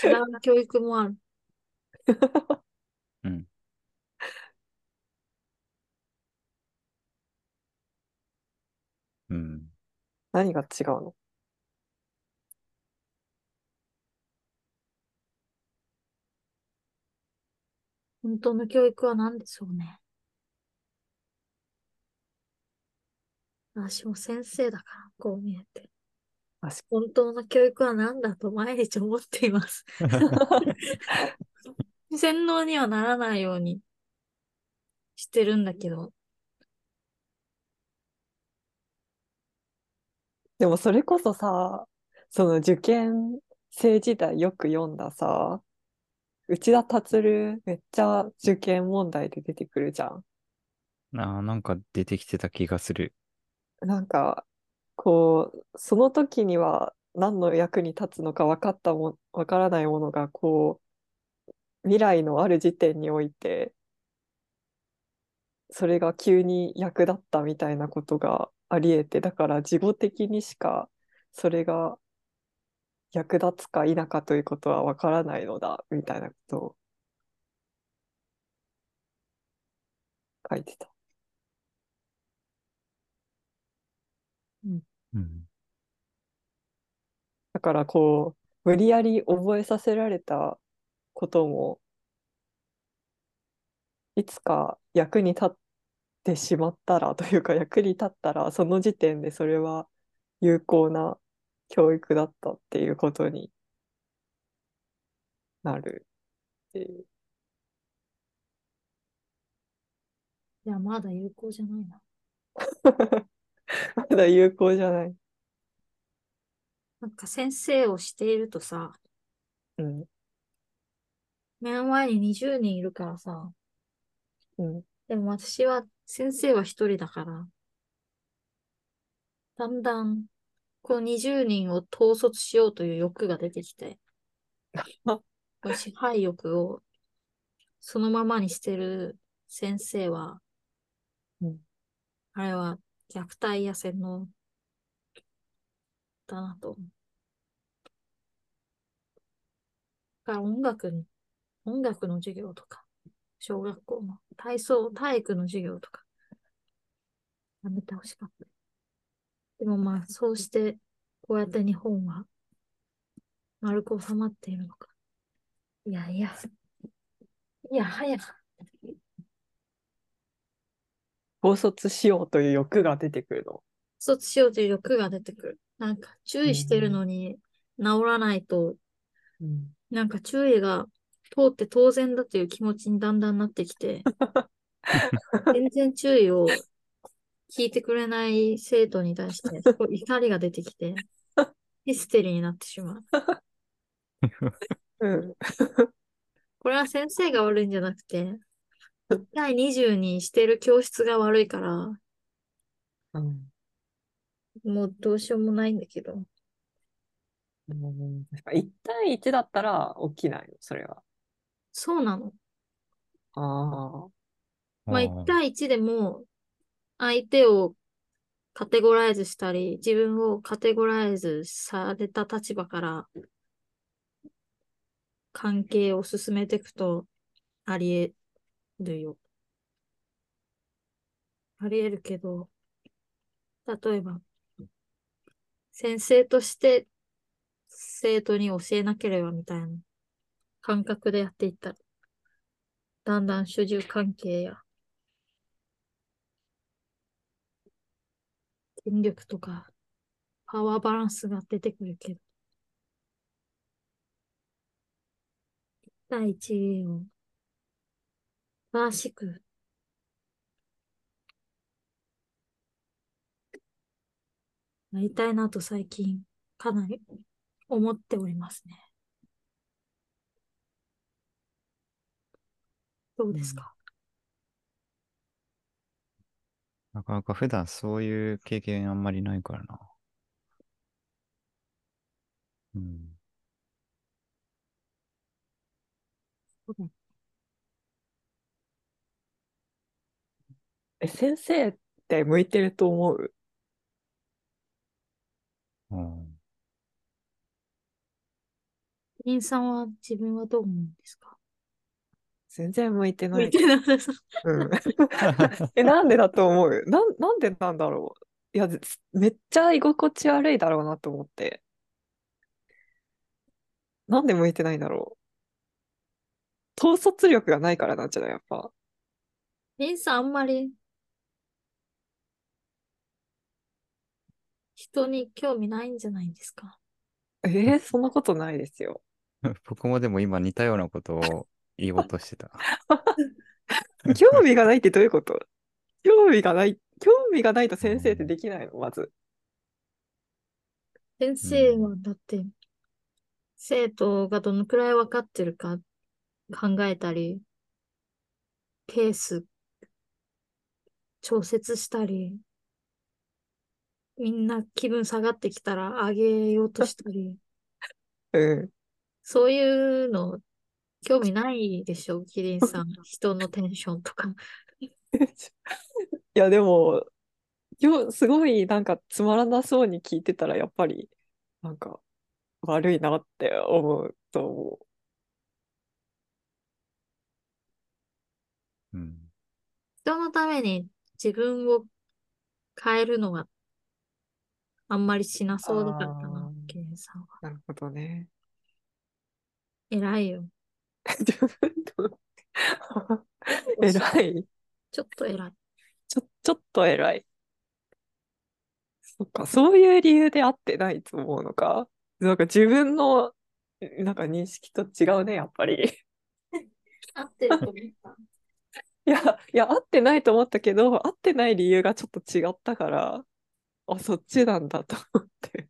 違う教育もある。ゃん。うん。うん。何が違うの？本当の教育は何でしょうね。私も先生だから、こう見えて。本当の教育は何だと毎日思っています。洗脳にはならないようにしてるんだけど、でもそれこそさ、その受験生時代よく読んださ、内田達めっちゃ受験問題で出てくるじゃん。ああ、なんか出てきてた気がする。なんか、こう、その時には何の役に立つのか分かったも、分からないものが、こう、未来のある時点において、それが急に役立ったみたいなことがあり得て、だから事後的にしかそれが役立つか否かということはわからないのだみたいなことを書いてた。うん。だからこう、無理やり覚えさせられたことも、いつか役に立ってしまったらというか役に立ったら、その時点でそれは有効な教育だったっていうことになるっていう。いや、まだ有効じゃないな。まだ有効じゃない。なんか先生をしているとさ、うん。目の前に20人いるからさ、うん。でも私は、先生は一人だから、だんだん、この20人を統率しようという欲が出てきて、支配欲をそのままにしてる先生は、うんあれは虐待や洗脳だなと。だから音楽に、音楽の授業とか、小学校の体操、体育の授業とか、やめてほしかった。でもまあ、そうして、こうやって日本は丸く収まっているのか。いやいや、いやはや、統率しようという欲が出てくるの。卒しようという欲が出てくる。なんか注意してるのに治らないと、うん。なんか注意が通って当然だという気持ちにだんだんなってきて、全然注意を聞いてくれない生徒に対して、すごい怒りが出てきて、ヒステリーになってしまう。うん。これは先生が悪いんじゃなくて、1対20にしてる教室が悪いから、うん。もうどうしようもないんだけど、うん、1対1だったら起きないの、それは。そうなの。ああ。まあ、1対1でも、相手をカテゴライズしたり、自分をカテゴライズされた立場から、関係を進めていくと、あり得るよ。あり得るけど、例えば、先生として生徒に教えなければみたいな感覚でやっていったら、だんだん主従関係や権力とかパワーバランスが出てくるけど、1対1を正しくなりたいなと最近かなり思っておりますね。どうですか、なかなか普段そういう経験あんまりないからな。うん。え、先生って向いてると思う？うん。リンさんは自分はどう思うんですか？全然向いてない。向いてなさそう。うん。え、なんでだと思う？なん、なんでなんだろう？いや、ずめっちゃ居心地悪いだろうなと思って。なんで向いてないんだろう？統率力がないからなんじゃない？やっぱ。リンさんあんまり人に興味ないんじゃないんですか？えーそんなことないですよ。僕もでも今似たようなことを言おうとしてた。興味がないってどういうこと？興味がない、興味がないと先生ってできないの？まず。先生はだって、生徒がどのくらい分かってるか考えたり、ケース調節したり、みんな気分下がってきたら上げようとしたり、うん。そういうの興味ないでしょ、キリンさん。人のテンションとか。いや、でも、今日すごいなんかつまらなそうに聞いてたら、やっぱり、なんか悪いなって思うと思う。うん。人のために自分を変えるのはあんまりしなそうだからかなあー、ケンさんは。なるほどね。偉いよ。自分と 偉い。ちょっと偉い。ちょ、ちょっと偉い。そっか、そういう理由で合ってないと思うのか。なんか自分の、なんか認識と違うね、やっぱり。合ってると思った。いや、いや、合ってないと思ったけど、合ってない理由がちょっと違ったから、あ、そっちなんだと思って。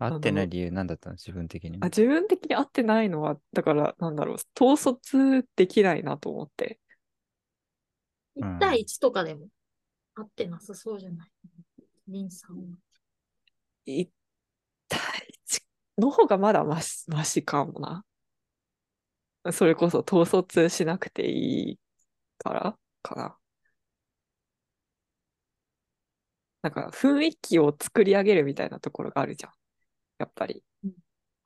合ってないの理由なんだったの？自分的にあ、。自分的に合ってないのは、だから、なんだろう、統率できないなと思って。1対1とかでも合ってなさそうじゃない？リンさんは。1対1の方がまだマシ、マシかもな。それこそ統率しなくていいからかな。なんか雰囲気を作り上げるみたいなところがあるじゃん。やっぱりうん。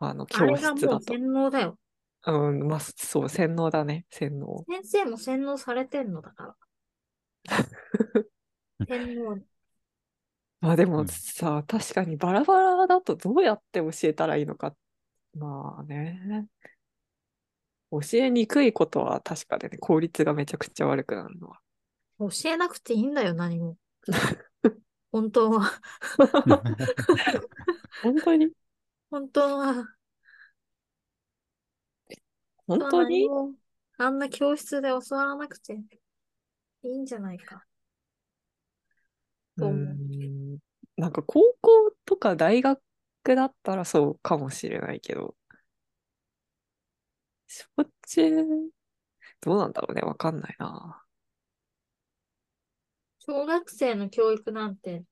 あの、あ教室だと。もう洗脳だよ。うん、まあ、そう、洗脳だね、洗脳。先生も洗脳されてんのだから。洗脳。まあでもうんさ、確かにバラバラだとどうやって教えたらいいのか。まあね。教えにくいことは確かでね、効率がめちゃくちゃ悪くなるのは。教えなくていいんだよ、何も。本当は。本当に？本当は。本当に？何もあんな教室で教わらなくていいんじゃないか。とう思う？んなんか高校とか大学だったらそうかもしれないけど、小中、どうなんだろうね、わかんないな。小学生の教育なんて、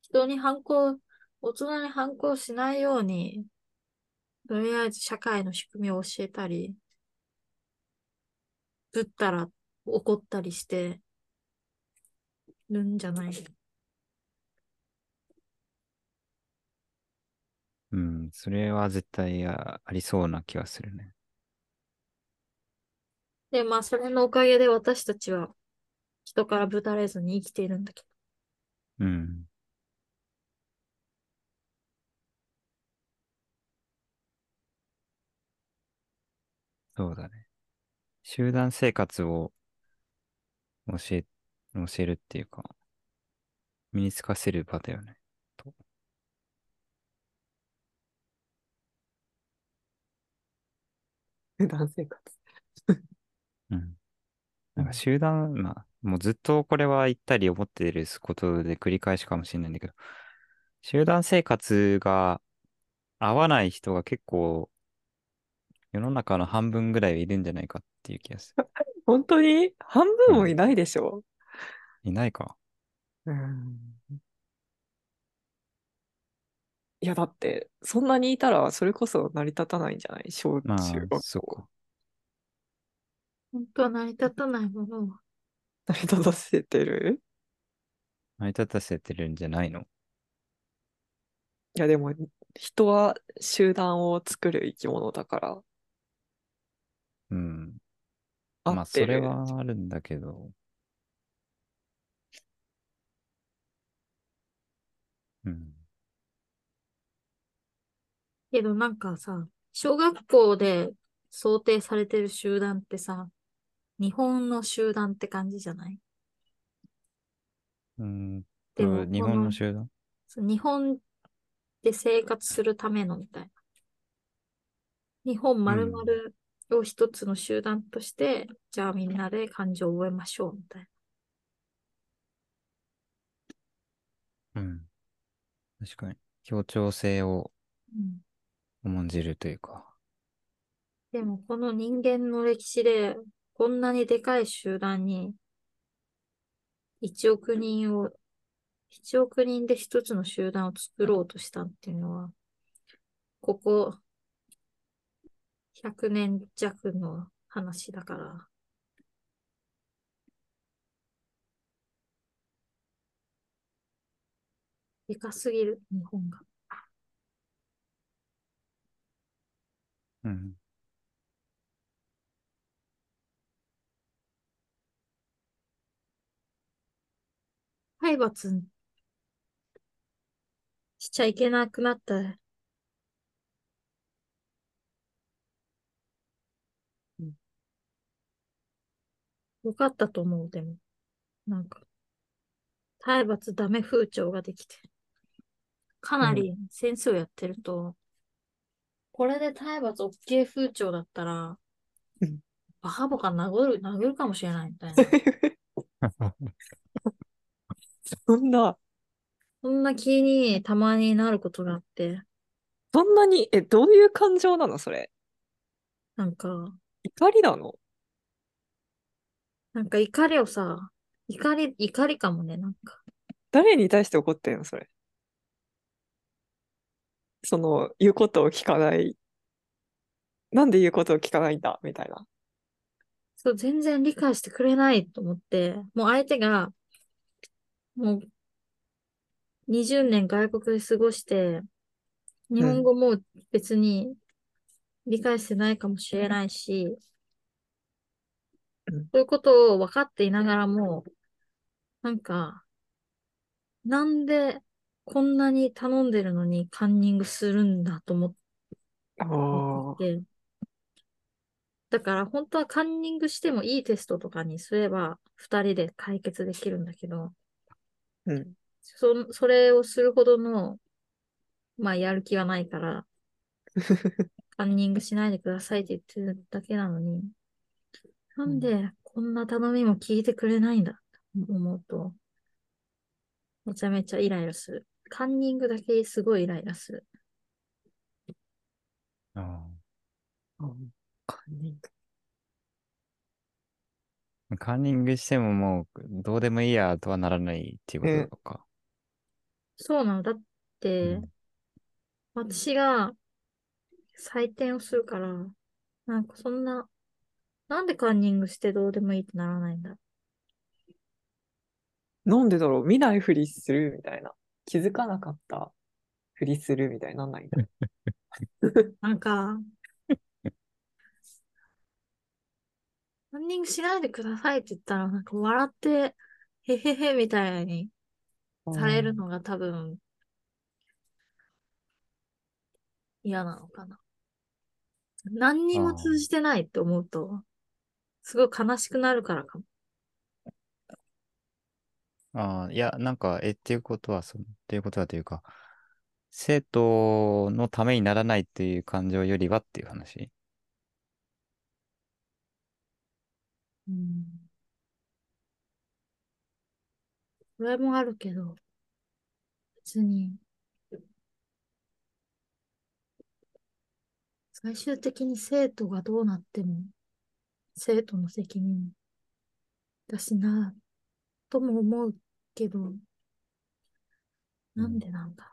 人に反抗、大人に反抗しないように、とりあえず社会の仕組みを教えたり、ぶったら怒ったりしてるんじゃない？うん、それは絶対あありそうな気がするね。で、まあ、それのおかげで私たちは人からぶたれずに生きているんだけど。うん。そうだね。集団生活を教え、教えるっていうか、身につかせる場だよね。と普段生活。うん。なんか集団、まあ、もうずっとこれは言ったり思っていることで繰り返しかもしれないんだけど、集団生活が合わない人が結構世の中の半分ぐらいはいるんじゃないかっていう気がする。本当に？半分もいないでしょ？いないか。うん。いや、だって、そんなにいたら、それこそ成り立たないんじゃない？小まあ中学、そっ校。か。本当は成り立たないものを。成り立たせてる？成り立たせてるんじゃないの？いや、でも、人は集団を作る生き物だから、うん。合まあ。それはあるんだけど。うん。けどなんかさ、小学校で想定されてる集団ってさ、日本の集団って感じじゃない？うんでもと日本の集団？そう日本で生活するためのみたいな。日本丸々を一つの集団として、じゃあみんなで漢字を覚えましょうみたいうん。確かに。協調性をな。うん重んじるというか。でもこの人間の歴史でこんなにでかい集団に1億人を、1億人で一つの集団を作ろうとしたっていうのは、ここ100年弱の話だから。でかすぎる、日本が。うん。体罰しちゃいけなくなったよかったと思う、でも。なんか、体罰ダメ風潮ができて。かなり先生をやってると、これで体罰 OK 風潮だったらうん、バカボカ殴る、殴るかもしれないみたいな。そんな、そんな気にたまになることがあって、そんなに、え、どういう感情なのそれ？なんか、怒りなの？なんか怒りをさ、怒り、怒りかもね、なんか。誰に対して怒ってんのそれ？その、言うことを聞かない。なんで言うことを聞かないんだ？みたいな。そう、全然理解してくれないと思って、もう相手が、もう、20年外国で過ごして、日本語も別に理解してないかもしれないし、うんそういうことを分かっていながらも、なんか、なんでこんなに頼んでるのにカンニングするんだと思っ。て、だから本当はカンニングしてもいいテストとかにすれば二人で解決できるんだけど、うん。そ、それをするほどの、まあやる気はないから、カンニングしないでくださいって言ってるだけなのに、なんでこんな頼みも聞いてくれないんだと思うと、めちゃめちゃイライラする。カンニングだけすごいイライラする。あうんカンニングあカンニングしてももうどうでもいいやとはならないっていうことなのか。そうなの。だって、うん私が採点をするから、なんかそんな、なんでカンニングしてどうでもいいってならないんだ。なんでだろう見ないふりするみたいな。気づかなかったふりするみたいになんないんだ。なんか、カンニングしないでくださいって言ったら、なんか笑って、へへへみたいにされるのが多分嫌なのかな。何にも通じてないって思うと、すごい悲しくなるからかも。ああ、いや、なんか、え、っていうことは、その、っていうことはというか、生徒のためにならないっていう感情よりはっていう話？うん。それもあるけど、別に、最終的に生徒がどうなっても、生徒の責任だしな、とも思うけど、なんでなんだ？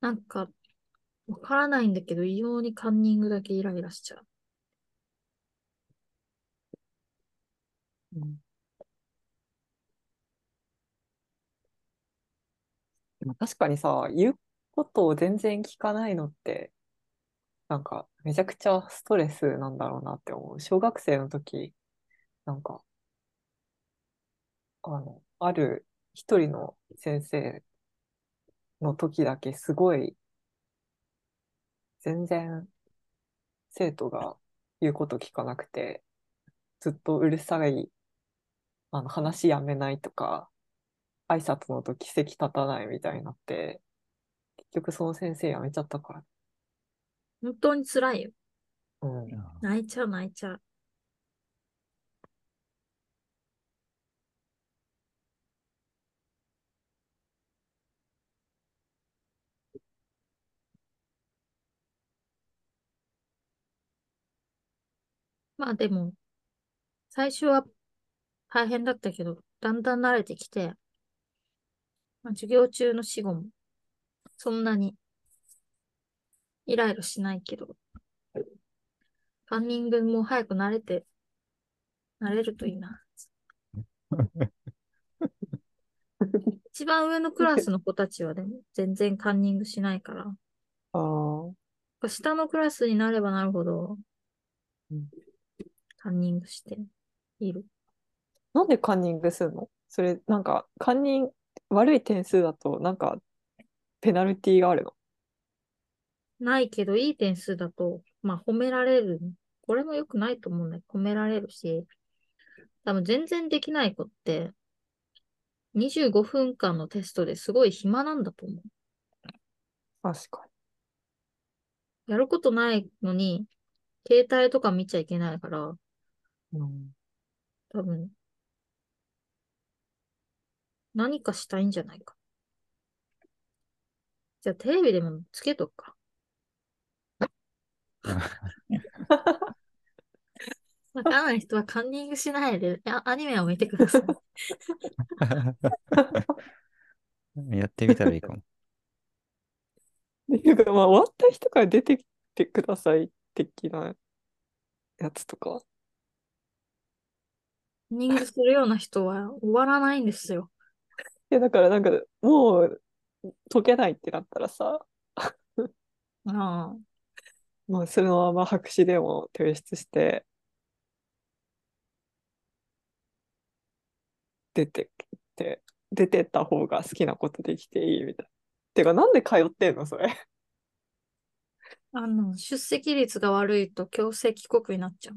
なんか、わからないんだけど、異様にカンニングだけイライラしちゃう。うんでも確かにさ、言うことを全然聞かないのって、なんかめちゃくちゃストレスなんだろうなって思う。小学生の時、なんか、あの、ある一人の先生の時だけすごい、全然生徒が言うこと聞かなくて、ずっとうるさい、あの、話やめないとか、挨拶の時席立たないみたいになって、結局その先生辞めちゃったから。本当に辛いよ。うん。泣いちゃう泣いちゃう。まあでも、最初は大変だったけど、だんだん慣れてきて、まあ、授業中の死後も、そんなにイライラしないけど、カンニングも早く慣れて、慣れるといいな。一番上のクラスの子たちはでも全然カンニングしないから。ああ、下のクラスになればなるほどうん、カンニングしている。なんでカンニングするの？それ、なんか、カンニング、悪い点数だと、なんか、ペナルティーがあるの？ないけど、いい点数だと、まあ褒められる。これも良くないと思うんだけど、褒められるし、多分全然できない子って、25分間のテストですごい暇なんだと思う。確かやることないのに、携帯とか見ちゃいけないから、に。うん、多分、何かしたいんじゃないか。じゃあテレビでもつけとくか。わからない人はカンニングしないで、あアニメを見てください。やってみたらいいかも。っていうか、まあ、終わった人から出てきてください的なやつとか。カンニングするような人は終わらないんですよ。いや、だからなんか、もう解けないってなったらさ、ああ。まあ、そのまま白紙でも提出して、出てきて、出てった方が好きなことできていいみたいな。てか、なんで通ってんのそれ？あの、出席率が悪いと強制帰国になっちゃう。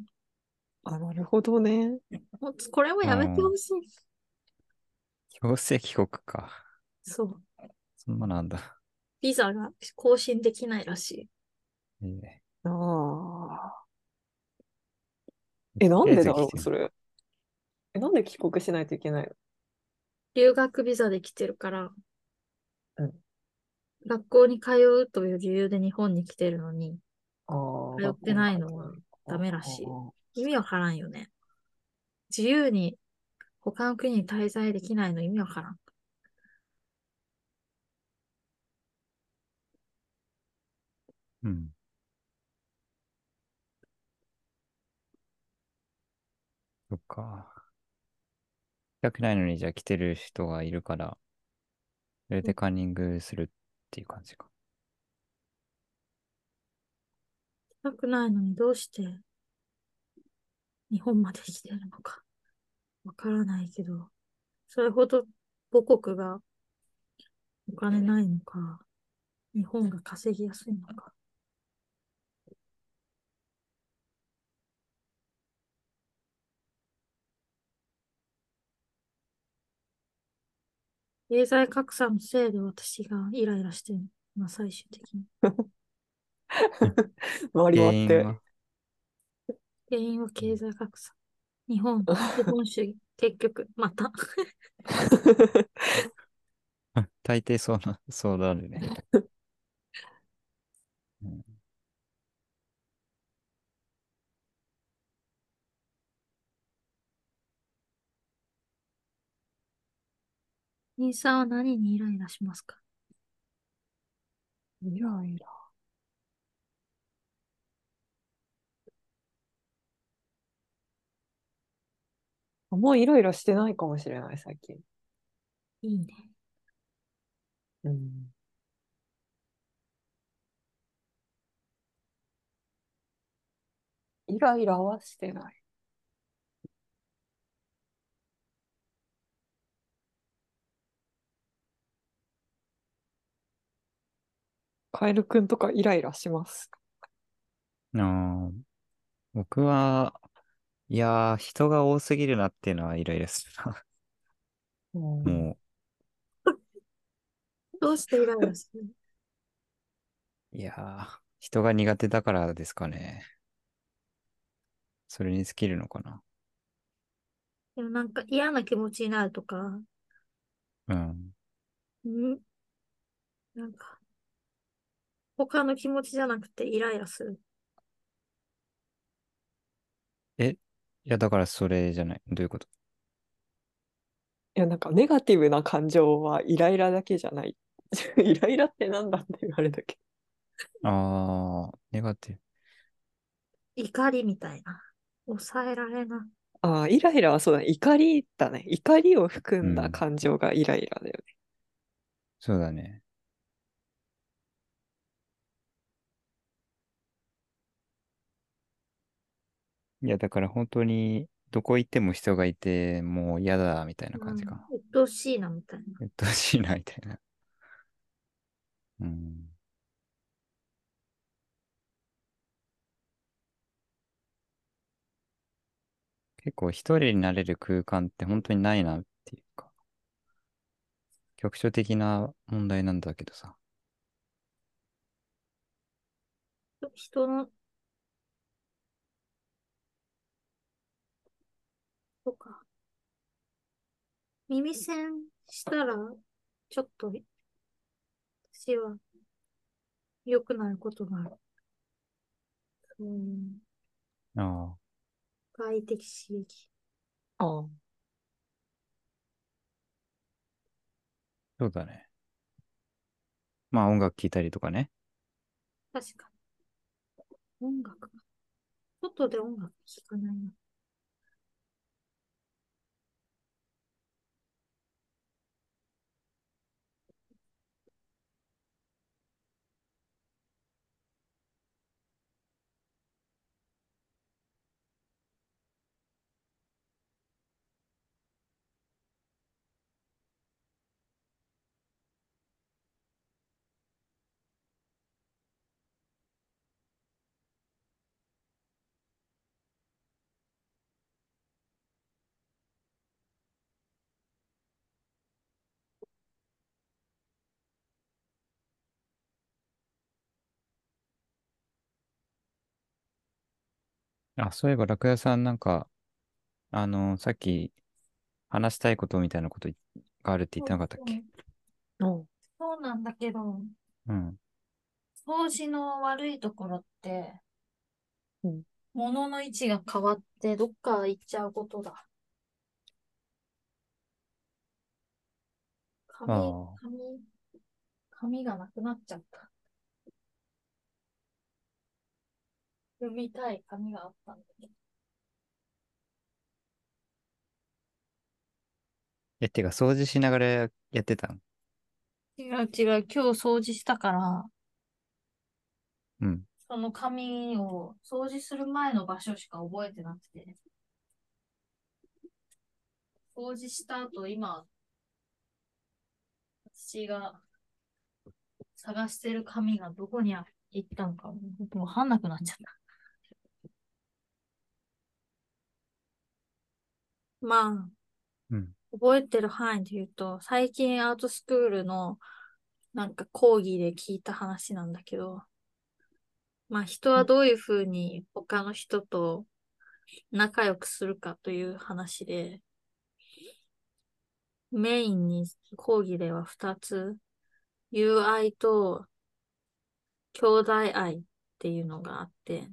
あ、なるほどね。もうこれもやめてほしい。強制帰国か。そう。そんななんだ。ビザが更新できないらしい。ええああ。え、なんでだろう、それ。え、なんで帰国しないといけないの？留学ビザで来てるから、うん学校に通うという理由で日本に来てるのに、ああ、通ってないのはダメらしい意味わからんよね。自由に他の国に滞在できないの意味わからん。うん。そっか。来たくないのにじゃあ来てる人がいるから、それでカンニングするっていう感じか。したくないのにどうして日本まで来てるのかわからないけど、それほど母国がお金ないのか、日本が稼ぎやすいのか。経済格差のせいで私がイライラしてるのが最終的に。回り原回って。原因は経済格差。日本、資本主義。結局、また。大抵そうな、そうなるね。兄さんは何にイライラしますか？イライラ。あもうイライラしてないかもしれない、最近。いいね。うん。イライラはしてない。カエルくんとかイライラします。あー僕は、いやー、人が多すぎるなっていうのはイライラするな。も どうしてイライラするう、いやー、人が苦手だからですかね。それに尽きるのかな。でもなんか嫌な気持ちになるとか、うん。ん？なんか、他の気持ちじゃなくてイライラする。いや、だからそれじゃない？どういうこと？いや、なんかネガティブな感情はイライラだけじゃない。イライラってなんだって言われたけあー、ネガティブ。怒りみたいな。抑えられな。ど。ああ、イライラはそうだね。怒りだね。怒りを含んだうん感情がイライラだよね。そうだね。いや、だから本当に、どこ行っても人がいて、もう嫌だ、みたいな感じかな。うん鬱陶しいな、みたいな。うっとうしいな、みたいな。うん。結構一人になれる空間って本当にないなっていうか、局所的な問題なんだけどさ。人の、とか、耳栓したら、ちょっと、私は、良くなることがある。そういうああ。外的刺激。ああ。そうだね。まあ音楽聴いたりとかね。確かに。音楽か。外で音楽聴かないな。あ、そういえば、楽屋さんなんか、あの、さっき話したいことみたいなことがあるって言ってなかったっけ？うんそうなんだけど、うん。掃除の悪いところって、うん物の位置が変わってどっか行っちゃうことだ。紙、ああ紙、紙がなくなっちゃった。読みたい紙があったんだけど。え、てか、掃除しながらやってたの？違う違う、今日掃除したから、うん。その紙を掃除する前の場所しか覚えてなくて。掃除した後、今、私が探してる紙がどこに行ったのか、もうわかんなくなっちゃった。まあ、うん。覚えてる範囲で言うと、最近アートスクールのなんか講義で聞いた話なんだけど、まあ人はどういうふうに他の人と仲良くするかという話で、メインに講義では2つ、友愛と兄弟愛っていうのがあって、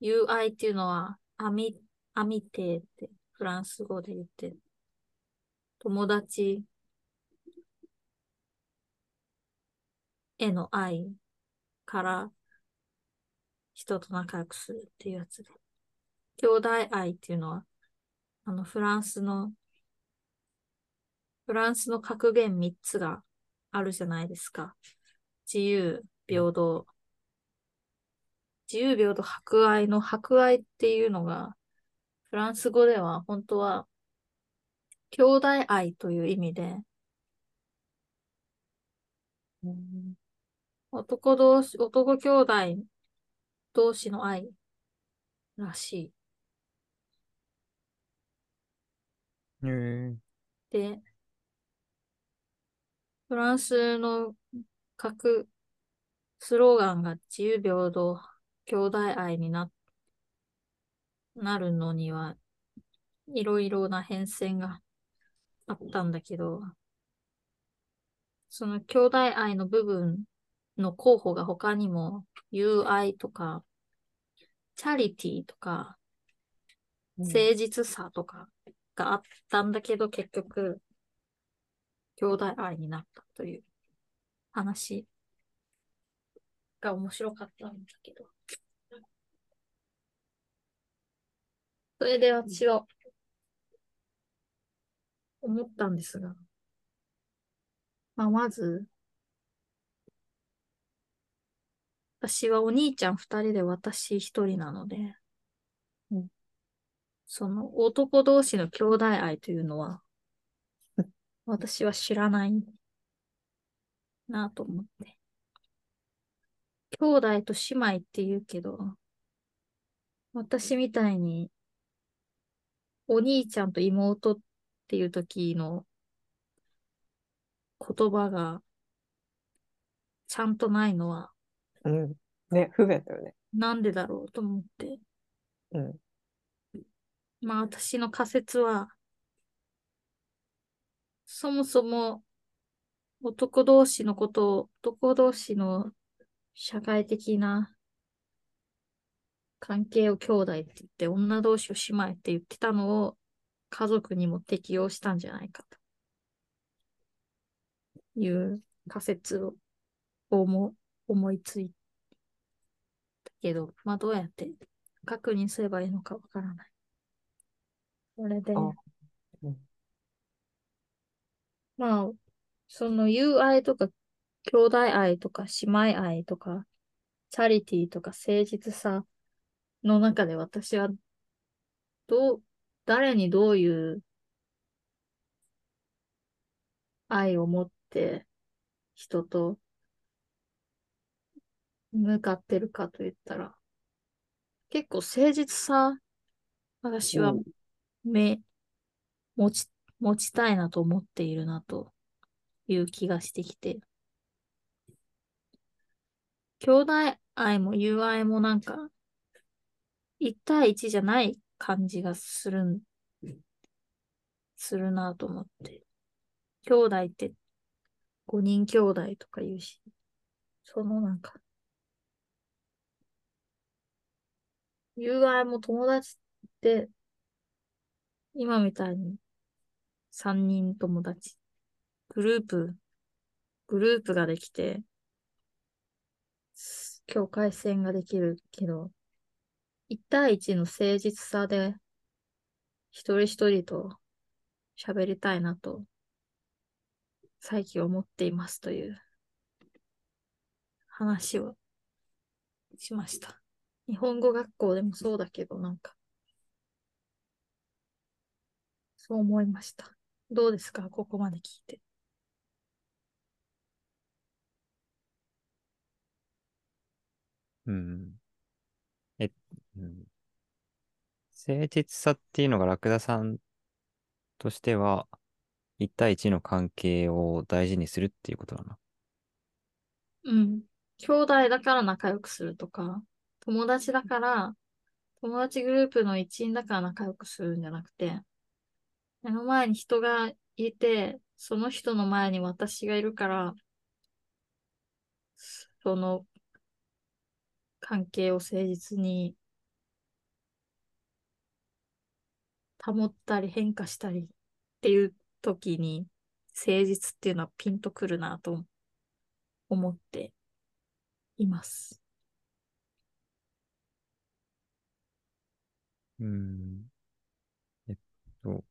友愛っていうのはアミ、アミテーってフランス語で言って、友達への愛から人と仲良くするっていうやつで。兄弟愛っていうのは、あの、フランスの、フランスの格言3つがあるじゃないですか。自由、平等。自由、平等、博愛の博愛っていうのが、フランス語では本当は、兄弟愛という意味で、男同士、男兄弟同士の愛らしい。へえ。で、フランスの各スローガンが自由平等、兄弟愛にな、なるのには、いろいろな変遷があったんだけど、その兄弟愛の部分の候補が他にも、友愛とか、チャリティーとか、誠実さとかがあったんだけど、結局、兄弟愛になったという話が面白かったんだけど。それで私は思ったんですが、まあ、まず、私はお兄ちゃん二人で私一人なので、うんその男同士の兄弟愛というのは、私は知らないなと思って。兄弟と姉妹って言うけど、私みたいに、お兄ちゃんと妹っていう時の言葉がちゃんとないのはうん。ね、不便だよね。なんでだろうと思って。うん。まあ私の仮説は、そもそも男同士のことを、男同士の社会的な関係を兄弟って言って、女同士を姉妹って言ってたのを家族にも適用したんじゃないかという仮説を思思いついたけど、まあどうやって確認すればいいのかわからない。それで、あうんまあ、その友愛とか兄弟愛とか姉妹愛とかチャリティーとか誠実さの中で私はどう、誰にどういう愛を持って人と向かってるかと言ったら結構誠実さ私はうんめ、持ち、持ちたいなと思っているなという気がしてきて。兄弟愛も友愛もなんか、一対一じゃない感じがする、するなと思って。兄弟って五人兄弟とか言うし、そのなんか、友愛も友達って今みたいに三人友達、グループ、グループができて、境界線ができるけど、一対一の誠実さで、一人一人と喋りたいなと、最近思っていますという話をしました。日本語学校でもそうだけど、なんか、そう思いました。どうですか？ここまで聞いて。うん。え、うん。誠実さっていうのがラクダさんとしては、一対一の関係を大事にするっていうことだな。うん。兄弟だから仲良くするとか、友達だから、友達グループの一員だから仲良くするんじゃなくて、目の前に人がいて、その人の前に私がいるから、その関係を誠実に保ったり変化したりっていう時に誠実っていうのはピンとくるなと思っています。うん。えっと、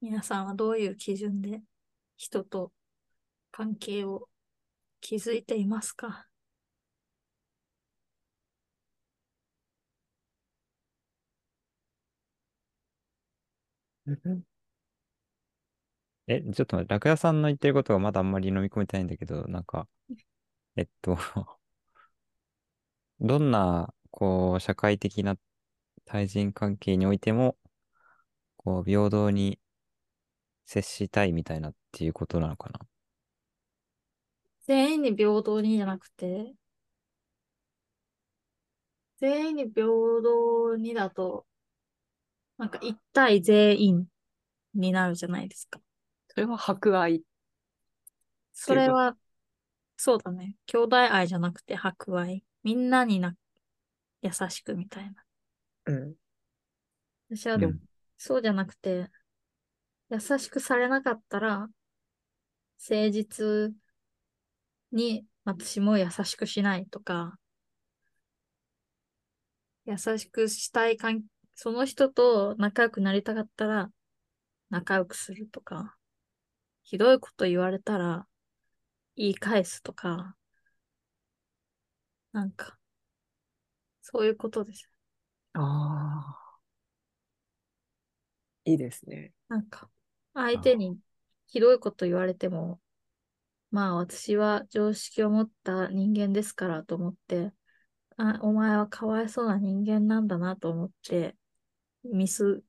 皆さんはどういう基準で人と関係を築いていますか え、ちょっと待って、ラクダさんの言ってることがまだあんまり飲み込めてないんだけど、なんか、えっと、どんな、こう、社会的な対人関係においても、こう、平等に接したいみたいなっていうことなのかな？全員に平等にじゃなくて、全員に平等にだと、なんか一対全員になるじゃないですか。それは博愛。それは、そうだね。兄弟愛じゃなくて博愛。みんなにな、優しくみたいな。うん。私はうんそうじゃなくて、優しくされなかったら、誠実に私も優しくしないとか、優しくしたい関その人と仲良くなりたかったら、仲良くするとか、ひどいこと言われたら、言い返すとか、なんか、そういうことです。ああ。いいですね。なんか、相手にひどいこと言われても、まあ私は常識を持った人間ですからと思って、あ、お前はかわいそうな人間なんだなと思って、ミス、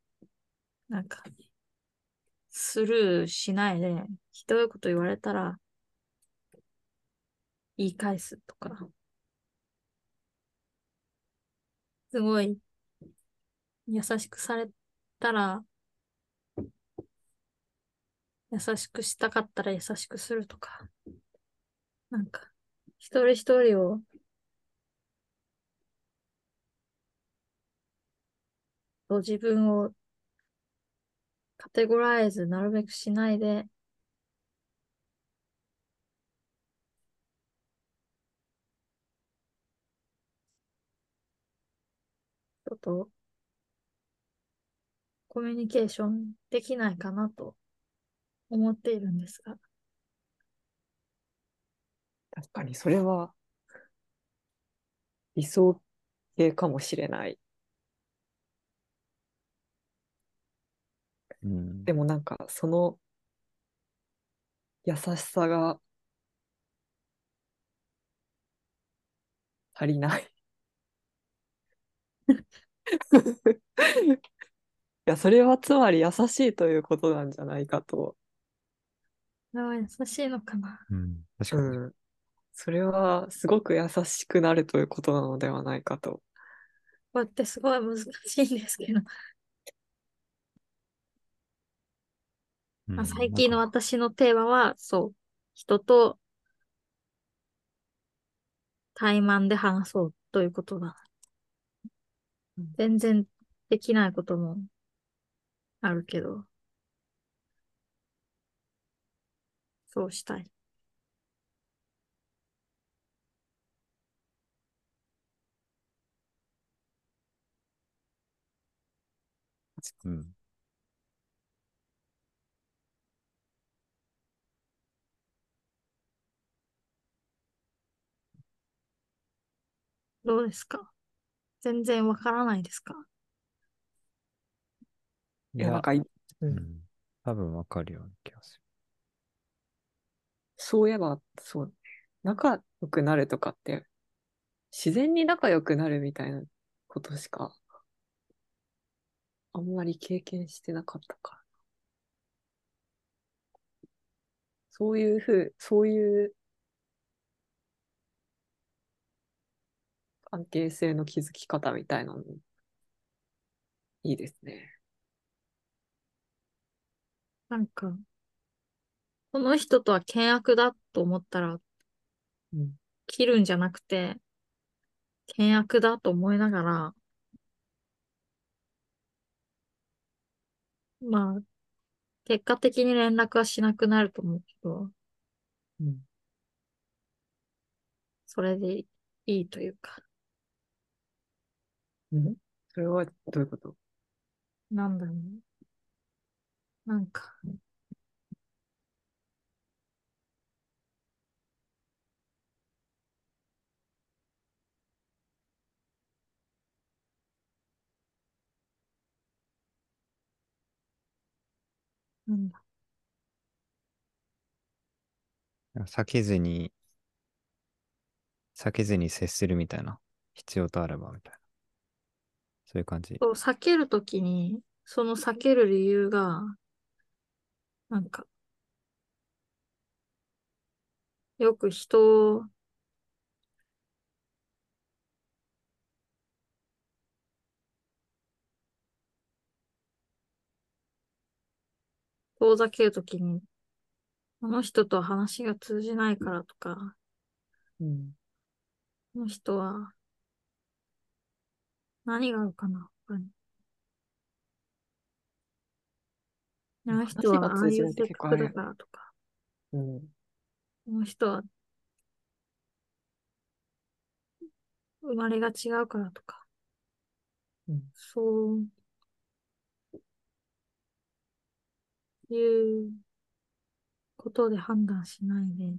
なんか、スルーしないで、ひどいこと言われたら、言い返すとか。すごい、優しくされたら、優しくしたかったら優しくするとか。なんか、一人一人をと自分をカテゴライズなるべくしないで、人とコミュニケーションできないかなと思っているんですが、確かにそれは理想系かもしれない。うん。でもなんかその優しさが足りない。いや、それはつまり優しいということなんじゃないかと。それは優しいのかな。うん。確かに。うん。それはすごく優しくなるということなのではないかと。こうやってすごい難しいんですけど、うんまあ、最近の私のテーマは、そう、人と対マンで話そうということだ。うん全然できないこともあるけど、そうしたい。うん。どうですか？全然わからないですか？いや、なんかい、う、うんん。多分わかるような気がすそういえば、そう、仲良くなるとかって、自然に仲良くなるみたいなことしか、あんまり経験してなかったから。そういうふう、そういう関係性の築き方みたいなの、いいですね。なんか、この人とは険悪だと思ったらうん。切るんじゃなくて、険悪だと思いながら、まあ、結果的に連絡はしなくなると思うけど、うん。それでいいというか、うんそれはどういうこと？なんだろう。なんか、なんだ。る。避けずに、避けずに接するみたいな。必要とあればみたいな。そういう感じ。そう、避けるときに、その避ける理由が、なんか、よく人を、遠ざけるときに、この人と話が通じないからとか、うん。この人は、何があるかな？他にあの人はああいう性格だからとか、うん。この人は生まれが違うからとか、うん。そういうことで判断しないで、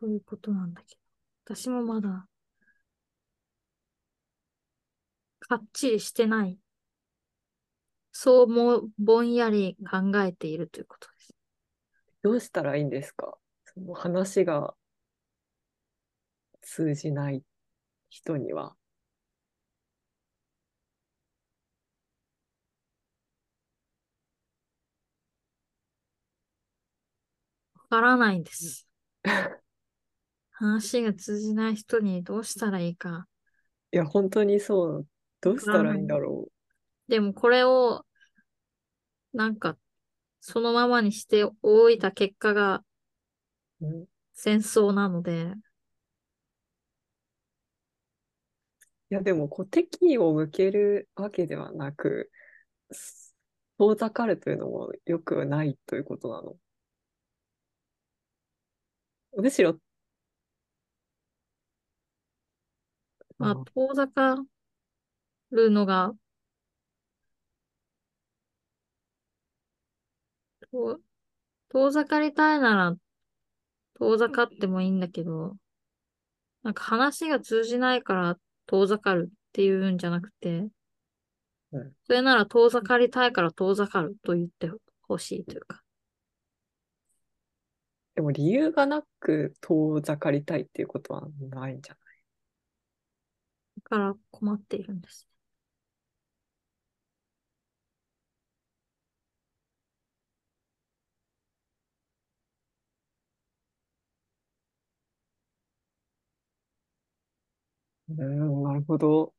ということなんだけど。私もまだ、かっちりしてない。そうもぼんやり考えているということです。どうしたらいいんですか？その話が通じない人には。わからないんです。話が通じない人にどうしたらいいか。いや、本当にそう。どうしたらいいんだろでもこれを、なんか、そのままにしておいた結果が戦争なので、いや、でも、こう、敵意を向けるわけではなく、す遠ざかるというのもよくないということなの。むしろ、まあ、遠ざかるのが、と遠ざかりたいなら遠ざかってもいいんだけど、なんか話が通じないから遠ざかるっていうんじゃなくて、うんそれなら遠ざかりたいから遠ざかると言ってほしいというか。でも理由がなく遠ざかりたいっていうことはないんじゃない？だから困っているんです。うん、なるほど。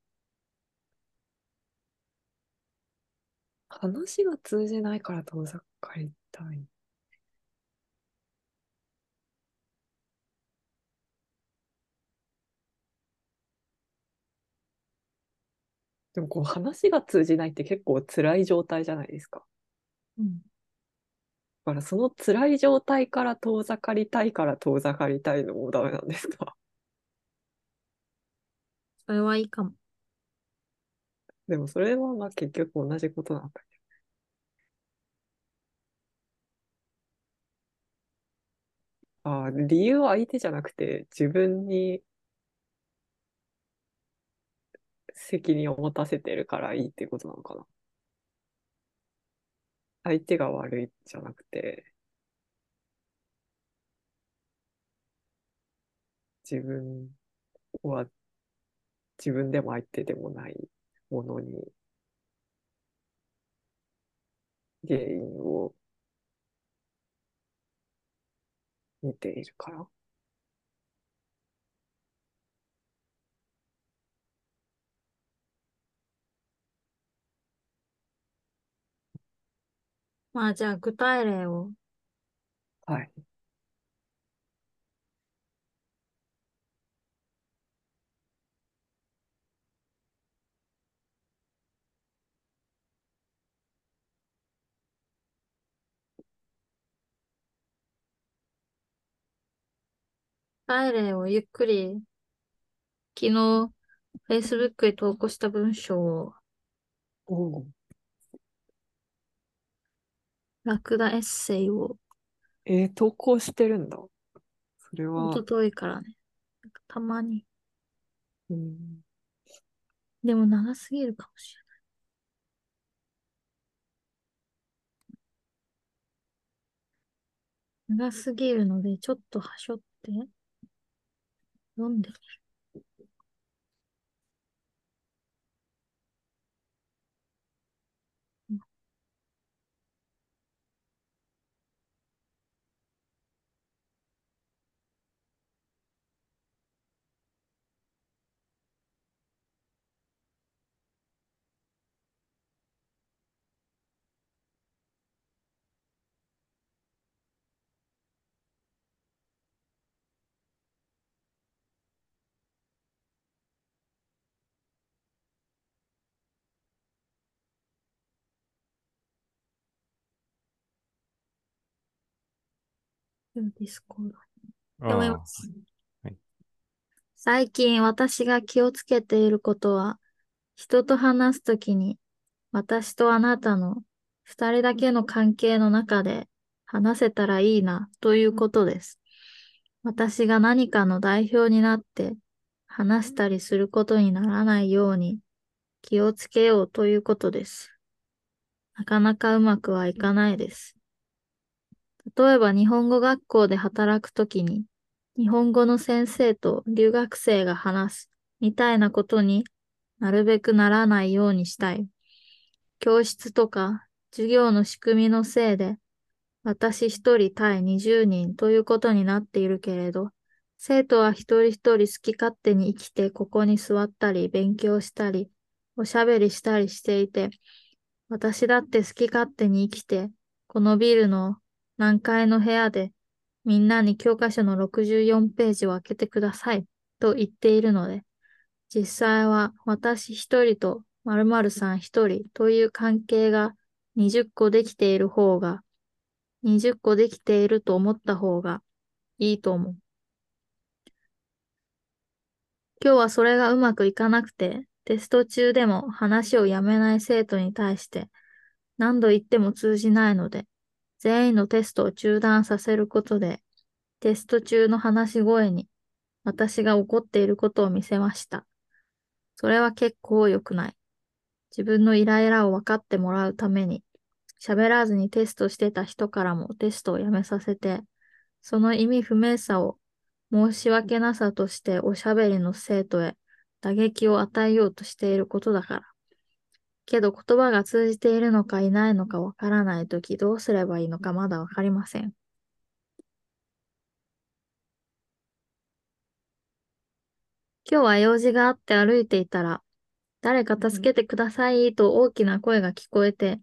話が通じないから遠ざかりたい。でもこう話が通じないって結構辛い状態じゃないですか。うん。だからその辛い状態から遠ざかりたいから遠ざかりたいのもダメなんですか？それはいいかも。でもそれはまあ結局同じことなんだけど。ああ、理由は相手じゃなくて自分に責任を持たせてるからいいっていうことなのかな。相手が悪いじゃなくて、自分は自分でも相手でもないものに原因を見ているから。まあじゃあ具体例を。はい。具体例をゆっくり。昨日 Facebook へ投稿した文章を。おうラクダエッセイをえー投稿してるんだ。それは一、昨日からね。たまに。うん、でも長すぎるかもしれない。長すぎるので、ちょっとはしょって読んでみる。ディスコード読めます。はい最近私が気をつけていることは、人と話すときに、私とあなたの二人だけの関係の中で話せたらいいなということです。私が何かの代表になって話したりすることにならないように気をつけようということです。なかなかうまくはいかないです。例えば日本語学校で働くときに日本語の先生と留学生が話すみたいなことになるべくならないようにしたい。教室とか授業の仕組みのせいで私一人対20人ということになっているけれど、生徒は一人一人好き勝手に生きてここに座ったり勉強したりおしゃべりしたりしていて、私だって好き勝手に生きてこのビルの何階の部屋でみんなに教科書の64ページを開けてくださいと言っているので、実際は私一人と〇〇さん一人という関係が20個できている方が、20個できていると思った方がいいと思う。今日はそれがうまくいかなくて、テスト中でも話をやめない生徒に対して何度言っても通じないので、全員のテストを中断させることで、テスト中の話し声に私が怒っていることを見せました。それは結構良くない。自分のイライラを分かってもらうために、喋らずにテストしてた人からもテストをやめさせて、その意味不明さを申し訳なさとしておしゃべりの生徒へ打撃を与えようとしていることだから。けど言葉が通じているのかいないのかわからないときどうすればいいのかまだわかりません。今日は用事があって歩いていたら、誰か助けてくださいと大きな声が聞こえて、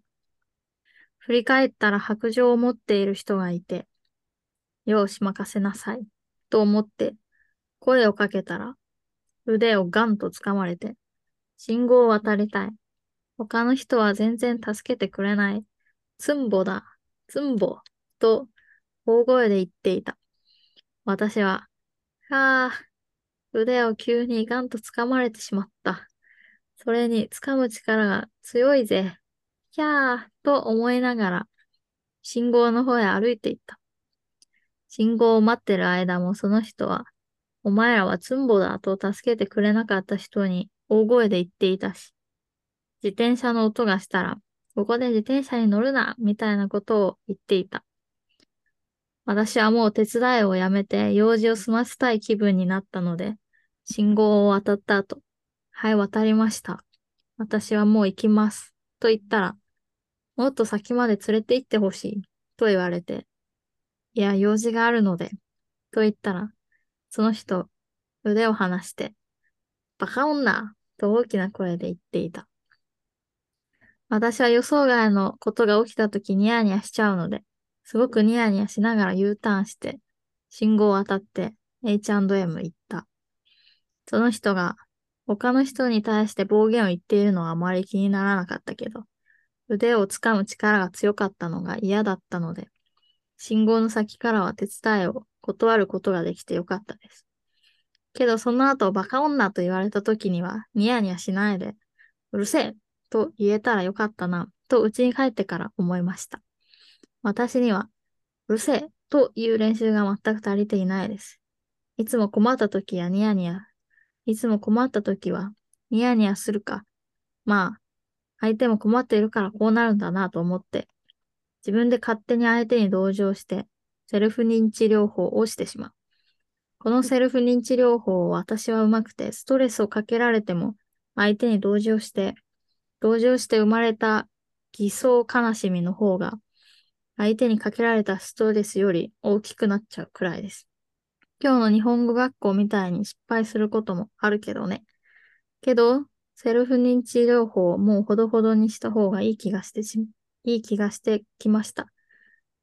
振り返ったら白状を持っている人がいて、よし任せなさい、と思って声をかけたら、腕をガンと掴まれて、信号を渡りたい。他の人は全然助けてくれない。ツンボだ、ツンボ、と大声で言っていた。私は、ああ、腕を急にガンと掴まれてしまった。それに掴む力が強いぜ。ひゃーと思いながら、信号の方へ歩いていった。信号を待ってる間もその人は、お前らはツンボだと助けてくれなかった人に大声で言っていたし、自転車の音がしたら、ここで自転車に乗るな、みたいなことを言っていた。私はもう手伝いをやめて用事を済ませたい気分になったので、信号を渡った後、はい、渡りました。私はもう行きます。と言ったら、もっと先まで連れて行ってほしい。と言われて、いや、用事があるので。と言ったら、その人、腕を離して、バカ女と大きな声で言っていた。私は予想外のことが起きたときニヤニヤしちゃうので、すごくニヤニヤしながら U ターンして、信号を渡って H&M 行った。その人が他の人に対して暴言を言っているのはあまり気にならなかったけど、腕を掴む力が強かったのが嫌だったので、信号の先からは手伝いを断ることができてよかったです。けどその後バカ女と言われた時にはニヤニヤしないで、うるせえと言えたらよかったな、と家に帰ってから思いました。私には、うるせえという練習が全く足りていないです。いつも困った時やニヤニヤ、いつも困った時はニヤニヤするか、まあ、相手も困っているからこうなるんだなと思って、自分で勝手に相手に同情して、セルフ認知療法をしてしまう。このセルフ認知療法を私はうまくて、ストレスをかけられても、相手に同情して、同情して生まれた偽装悲しみの方が、相手にかけられたストレスより大きくなっちゃうくらいです。今日の日本語学校みたいに失敗することもあるけどね。けど、セルフ認知療法をもうほどほどにした方がいい気がしてし、いい気がしてきました。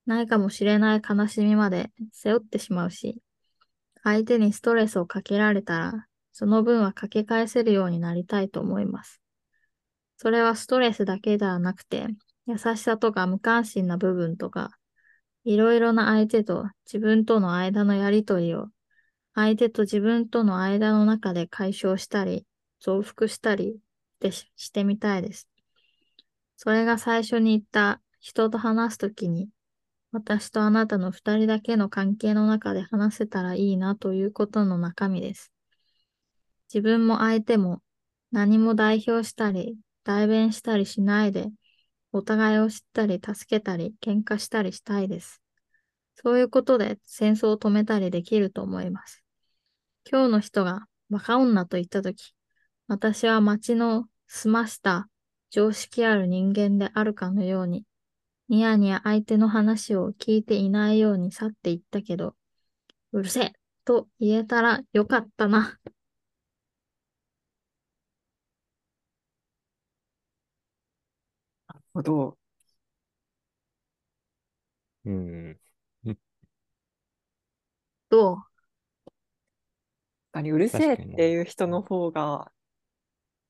ないかもしれない悲しみまで背負ってしまうし、相手にストレスをかけられたら、その分はかけ返せるようになりたいと思います。それはストレスだけではなくて、優しさとか無関心な部分とか、いろいろな相手と自分との間のやりとりを、相手と自分との間の中で解消したり、増幅したりでししてみたいです。それが最初に言った人と話すときに私とあなたの二人だけの関係の中で話せたらいいなということの中身です。自分も相手も何も代表したり、代弁したりしないで、お互いを知ったり、助けたり、喧嘩したりしたいです。そういうことで戦争を止めたりできると思います。今日の人がバカ女と言ったとき、私は町の済ました常識ある人間であるかのように、ニヤニヤ相手の話を聞いていないように去っていったけど、うるせえと言えたらよかったな。なるほど。うん。どう？確かにうるせえっ確かにねていう人の方が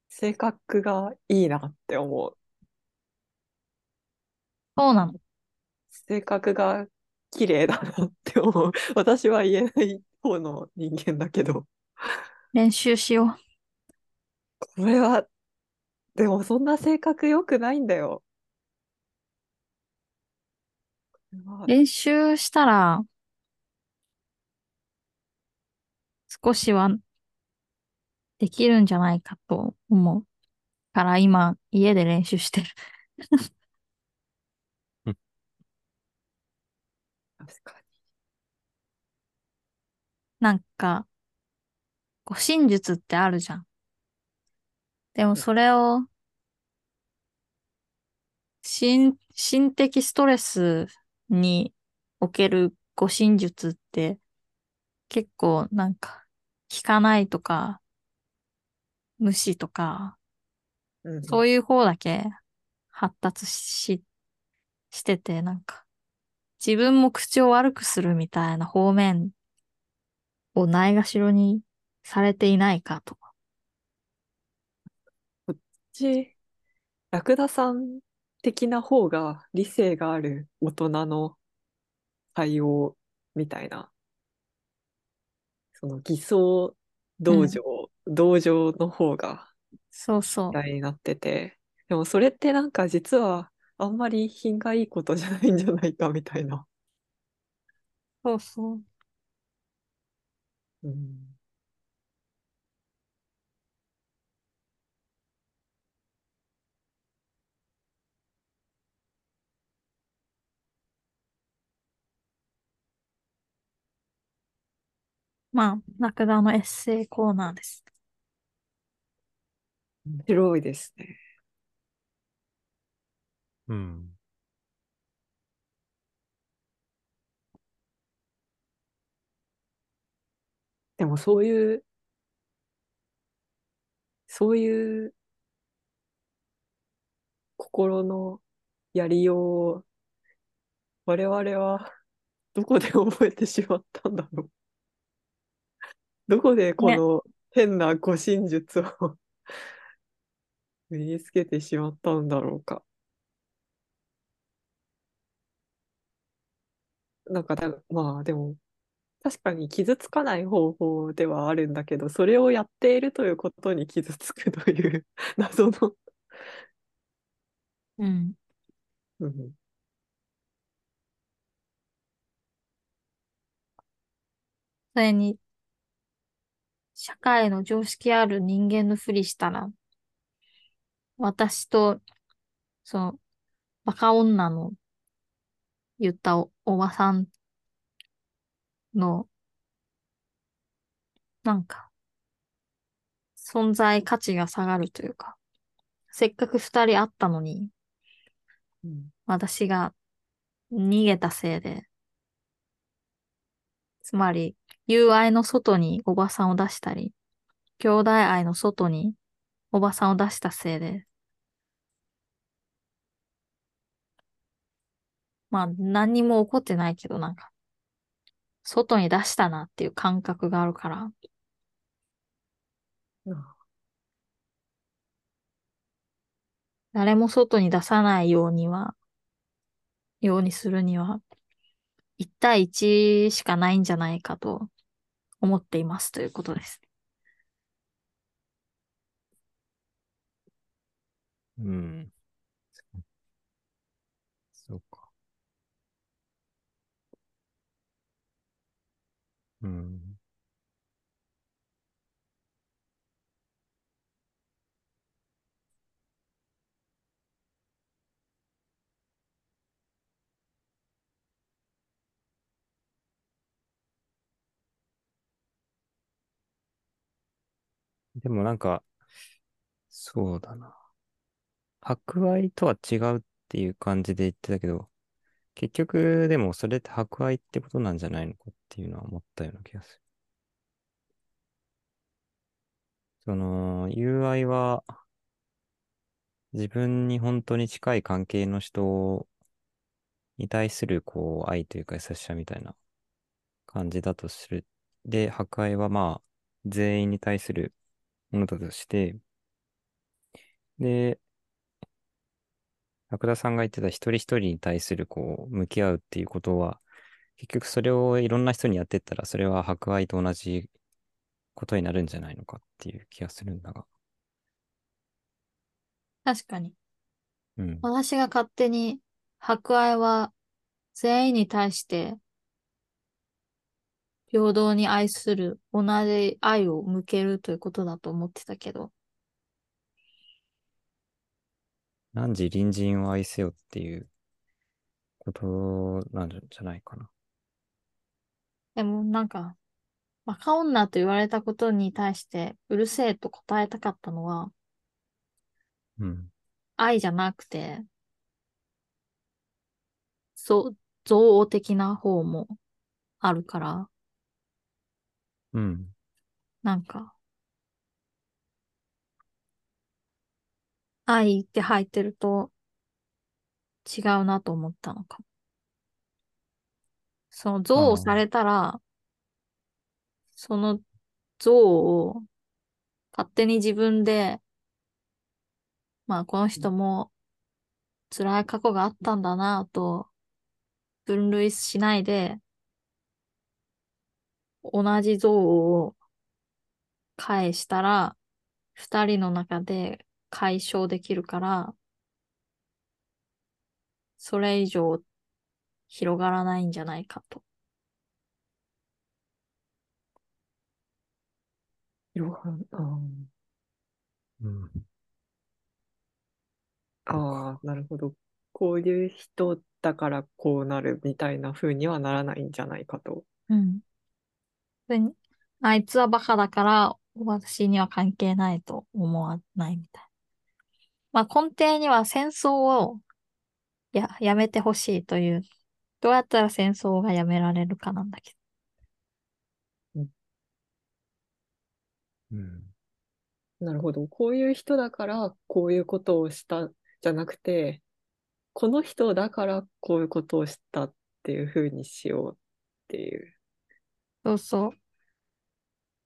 性格がいいなって思う。そうなの。性格が綺麗だなって思う。私は言えない方の人間だけど。練習しよう。これは、でもそんな性格良くないんだよ。練習したら、少しはできるんじゃないかと思う。から今、家で練習してる。確かなんか、護身術ってあるじゃん。でもそれを、心、心的ストレスにおける護身術って結構なんか効かないとか、無視とか、に。うんそういう方だけ発達し、してて、なんか、自分も口を悪くするみたいな方面をないがしろにされていないかと。ち、ラクダさん的な方が理性がある大人の対応みたいな、その偽装道場、道場の方がそうそう。嫌いになってて、でもそれってなんか実はあんまり品がいいことじゃないんじゃないかみたいな。そうそう。うん、まあ、ラクダのエッセイコーナーです。面白いですね。うん。でもそういう、そういう心のやりようを我々はどこで覚えてしまったんだろう。どこでこねの変な護身術を 身につけてしまったんだろうか。なんかだ、まあでも、確かに傷つかない方法ではあるんだけど、それをやっているということに傷つくという 謎の、うん。うんそれに、社会の常識ある人間のふりしたら、私と、その、バカ女の言ったお、おばさんの、なんか、存在価値が下がるというか、せっかく二人会ったのに、うん。私が逃げたせいで、つまり、友愛の外におばさんを出したり、兄弟愛の外におばさんを出したせいで、まあ、何にも起こってないけど、なんか、外に出したなっていう感覚があるから、誰も外に出さないようには、ようにするには、1対1しかないんじゃないかと思っていますということです。うん。そうか。うん。でもなんか、そうだな。博愛とは違うっていう感じで言ってたけど、結局でもそれって博愛ってことなんじゃないのかっていうのは思ったような気がする。その、友愛は、自分に本当に近い関係の人に対する、こう、愛というか優しさみたいな感じだとする。で、博愛はまあ、全員に対するものだとして、で、ラ田さんが言ってた一人一人に対するこう、向き合うっていうことは、結局それをいろんな人にやってったら、それは博愛と同じことになるんじゃないのかっていう気がするんだが。確かに。うん。私が勝手に、博愛は全員に対して平等に愛する、同じ愛を向けるということだと思ってたけど、汝隣人を愛せよっていうことなんじゃないかな。でもなんか、バカ女と言われたことに対してうるせえと答えたかったのはうん。愛じゃなくて、そう、憎悪的な方もあるから、うん。なんか、愛って入ってると違うなと思ったのかも。その憎悪されたら、その憎悪を勝手に自分で、まあこの人も辛い過去があったんだなと分類しないで、同じ憎悪を返したら、二人の中で解消できるから、それ以上広がらないんじゃないかと。広がるあうん。ーあー、なるほど。こういう人だからこうなるみたいな風にはならないんじゃないかと。うん。であいつはバカだから私には関係ないと思わないみたい。まあ根底には戦争をや、やめてほしいという、どうやったら戦争がやめられるかなんだけうん。なるほど。こういう人だからこういうことをしたじゃなくて、この人だからこういうことをしたっていう風にしようっていう。ど。そうそう。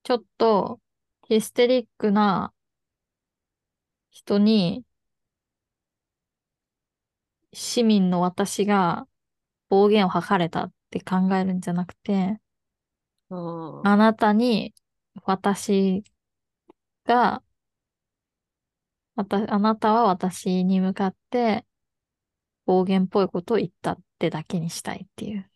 ちょっとヒステリックな人に市民の私が暴言を吐かれたって考えるんじゃなくて、あなたに私が、また、あなたは私に向かって暴言っぽいことを言ったってだけにしたいっていう。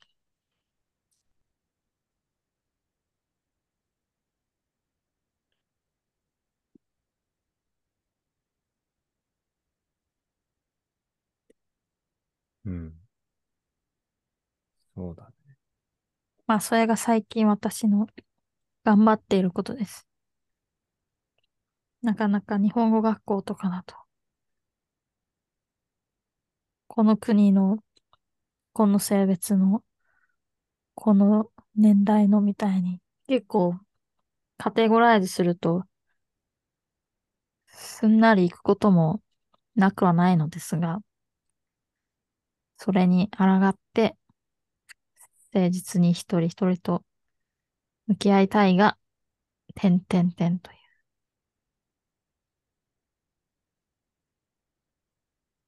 うん。そうだね。まあ、それが最近私の頑張っていることです。なかなか日本語学校とかだと、この国の、この性別の、この年代のみたいに、結構、カテゴライズすると、すんなりいくこともなくはないのですが、それに抗って、誠実に一人一人と向き合いたいが、点々点とい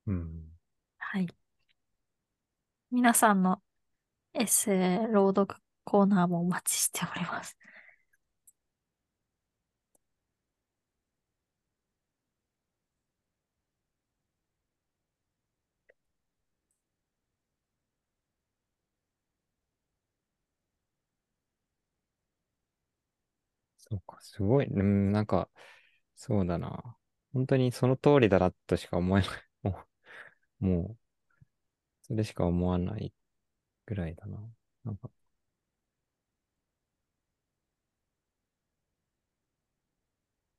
う。うん。はい。皆さんのエッセイ朗読コーナーもお待ちしております。すごい。うん、なんか、そうだな。本当にその通りだなとしか思えない。もう、もう、それしか思わないぐらいだな。なんか、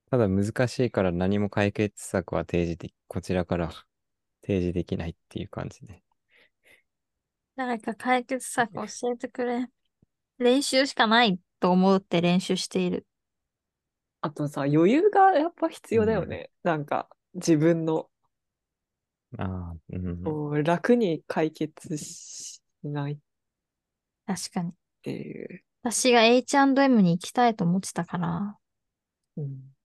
ただ難しいから何も解決策は提示で、こちらから 提示できないっていう感じで。誰か解決策教えてくれ。練習しかないと思って練習している。あとさ、余裕がやっぱ必要だよね。なんか、自分の、ああ、うん。こう楽に解決しないっ確かに。ていう。私が H&M に行きたいと思ってたから。うん。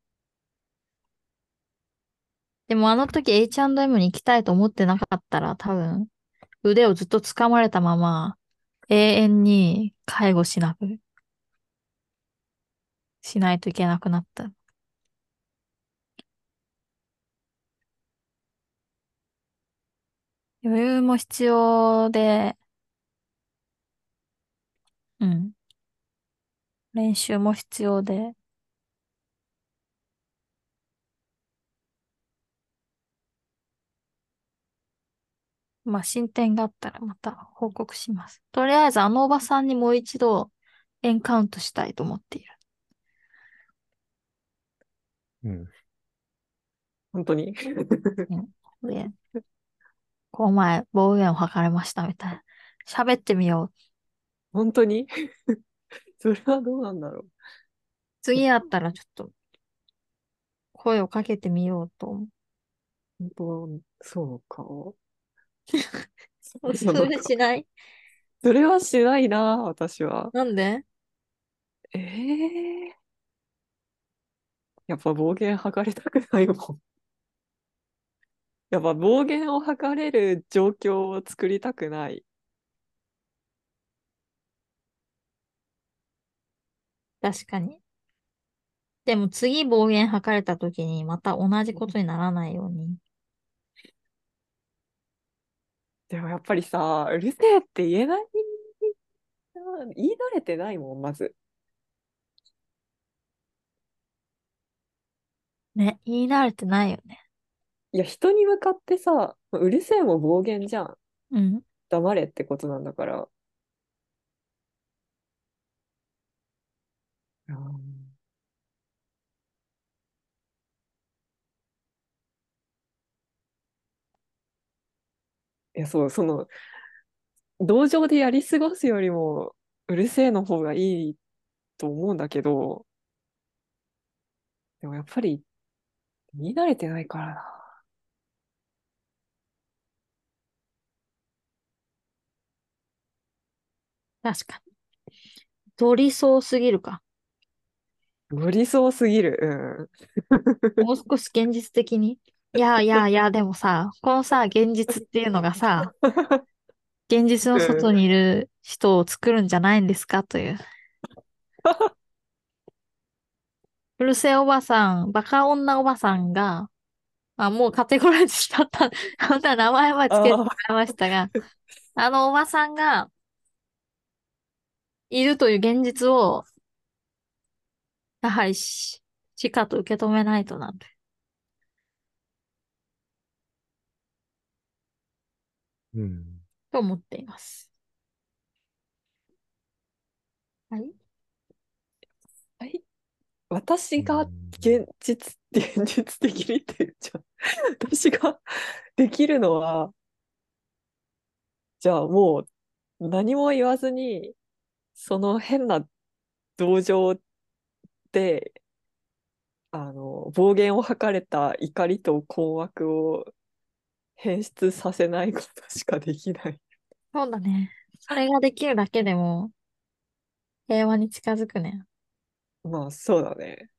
でもあの時 H&M に行きたいと思ってなかったら多分腕をずっと掴まれたまま永遠に介護しなく、しないといけなくなった。余裕も必要で、うん。練習も必要で、まあ、進展があったらまた報告します。とりあえずあのおばさんにもう一度エンカウントしたいと思っている。うん。本当に？で、この前暴言を吐かれましたみたいな。喋ってみよう。本当に？それはどうなんだろう。次会ったらちょっと声をかけてみようと思う。本当、そうか？そそうれしない？それはしないな、私は。なんで？ええやっぱ暴言吐かれたくないもん。やっぱ暴言を吐かれる状況を作りたくない。確かに。でも次暴言吐かれた時にまた同じことにならないように。でもやっぱりさ、うるせえって言えない。言い慣れてないもん、まず。ね、言い慣れてないよね。いや、人に向かってさ、うるせえも暴言じゃん。うん。黙れってことなんだから。うんいや、そう、その、同情でやり過ごすよりも、うるせえの方がいいと思うんだけど、でもやっぱり、言い慣れてないからな。確かに。取りそうすぎるか。無理そうすぎる。もう少し現実的に。いやいやいや、でもさ、このさ、現実っていうのがさ、現実の外にいる人を作るんじゃないんですか？という。うるせえおばさん、バカ女おばさんが、あ、もうカテゴライズしちゃった。本当は名前はつけてもらいましたが、あのおばさんが、いるという現実を、やはりし、しかと受け止めないとなんて。うん。と思っています。はい。はい。私がうん現実、現実的にって言っちゃう。私ができるのは、じゃあもう何も言わずに、その変な同情で、あの、暴言を吐かれた怒りと困惑を変質させないことしかできない。そうだね。それができるだけでも、平和に近づくね。まあ、そうだね。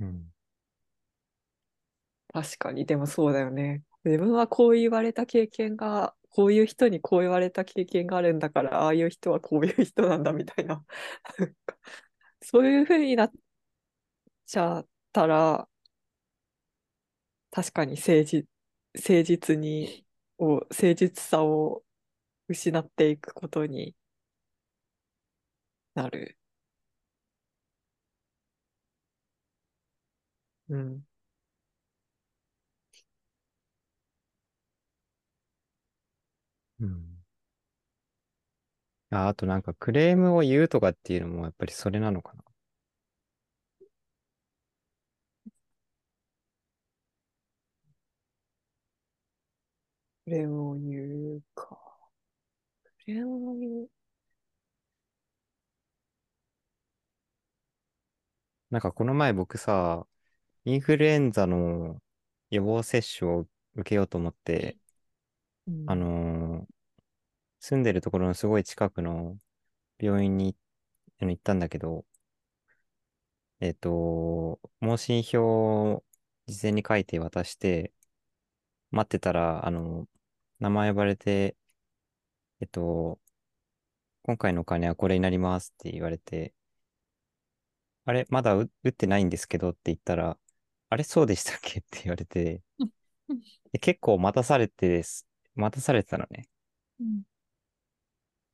うん。確かに、でもそうだよね。自分はこう言われた経験が、こういう人にこう言われた経験があるんだから、ああいう人はこういう人なんだみたいな。なんかそういうふうになっちゃったら、確かに誠実、誠実に、を、誠実さを失っていくことになる。うん。うん。あ、あとなんかクレームを言うとかっていうのもやっぱりそれなのかな。クレームを言うか。クレームを言う。なんかこの前僕さ、インフルエンザの予防接種を受けようと思って、うん。あのー住んでるところのすごい近くの病院にあの行ったんだけど、えっと、問診票を事前に書いて渡して、待ってたら、あの、名前呼ばれて、えっと、今回のお金はこれになりますって言われて、あれ、まだ打打ってないんですけどって言ったら、あれ、そうでしたっけ？って言われて、で結構待たされてです、待たされてたのね。うん。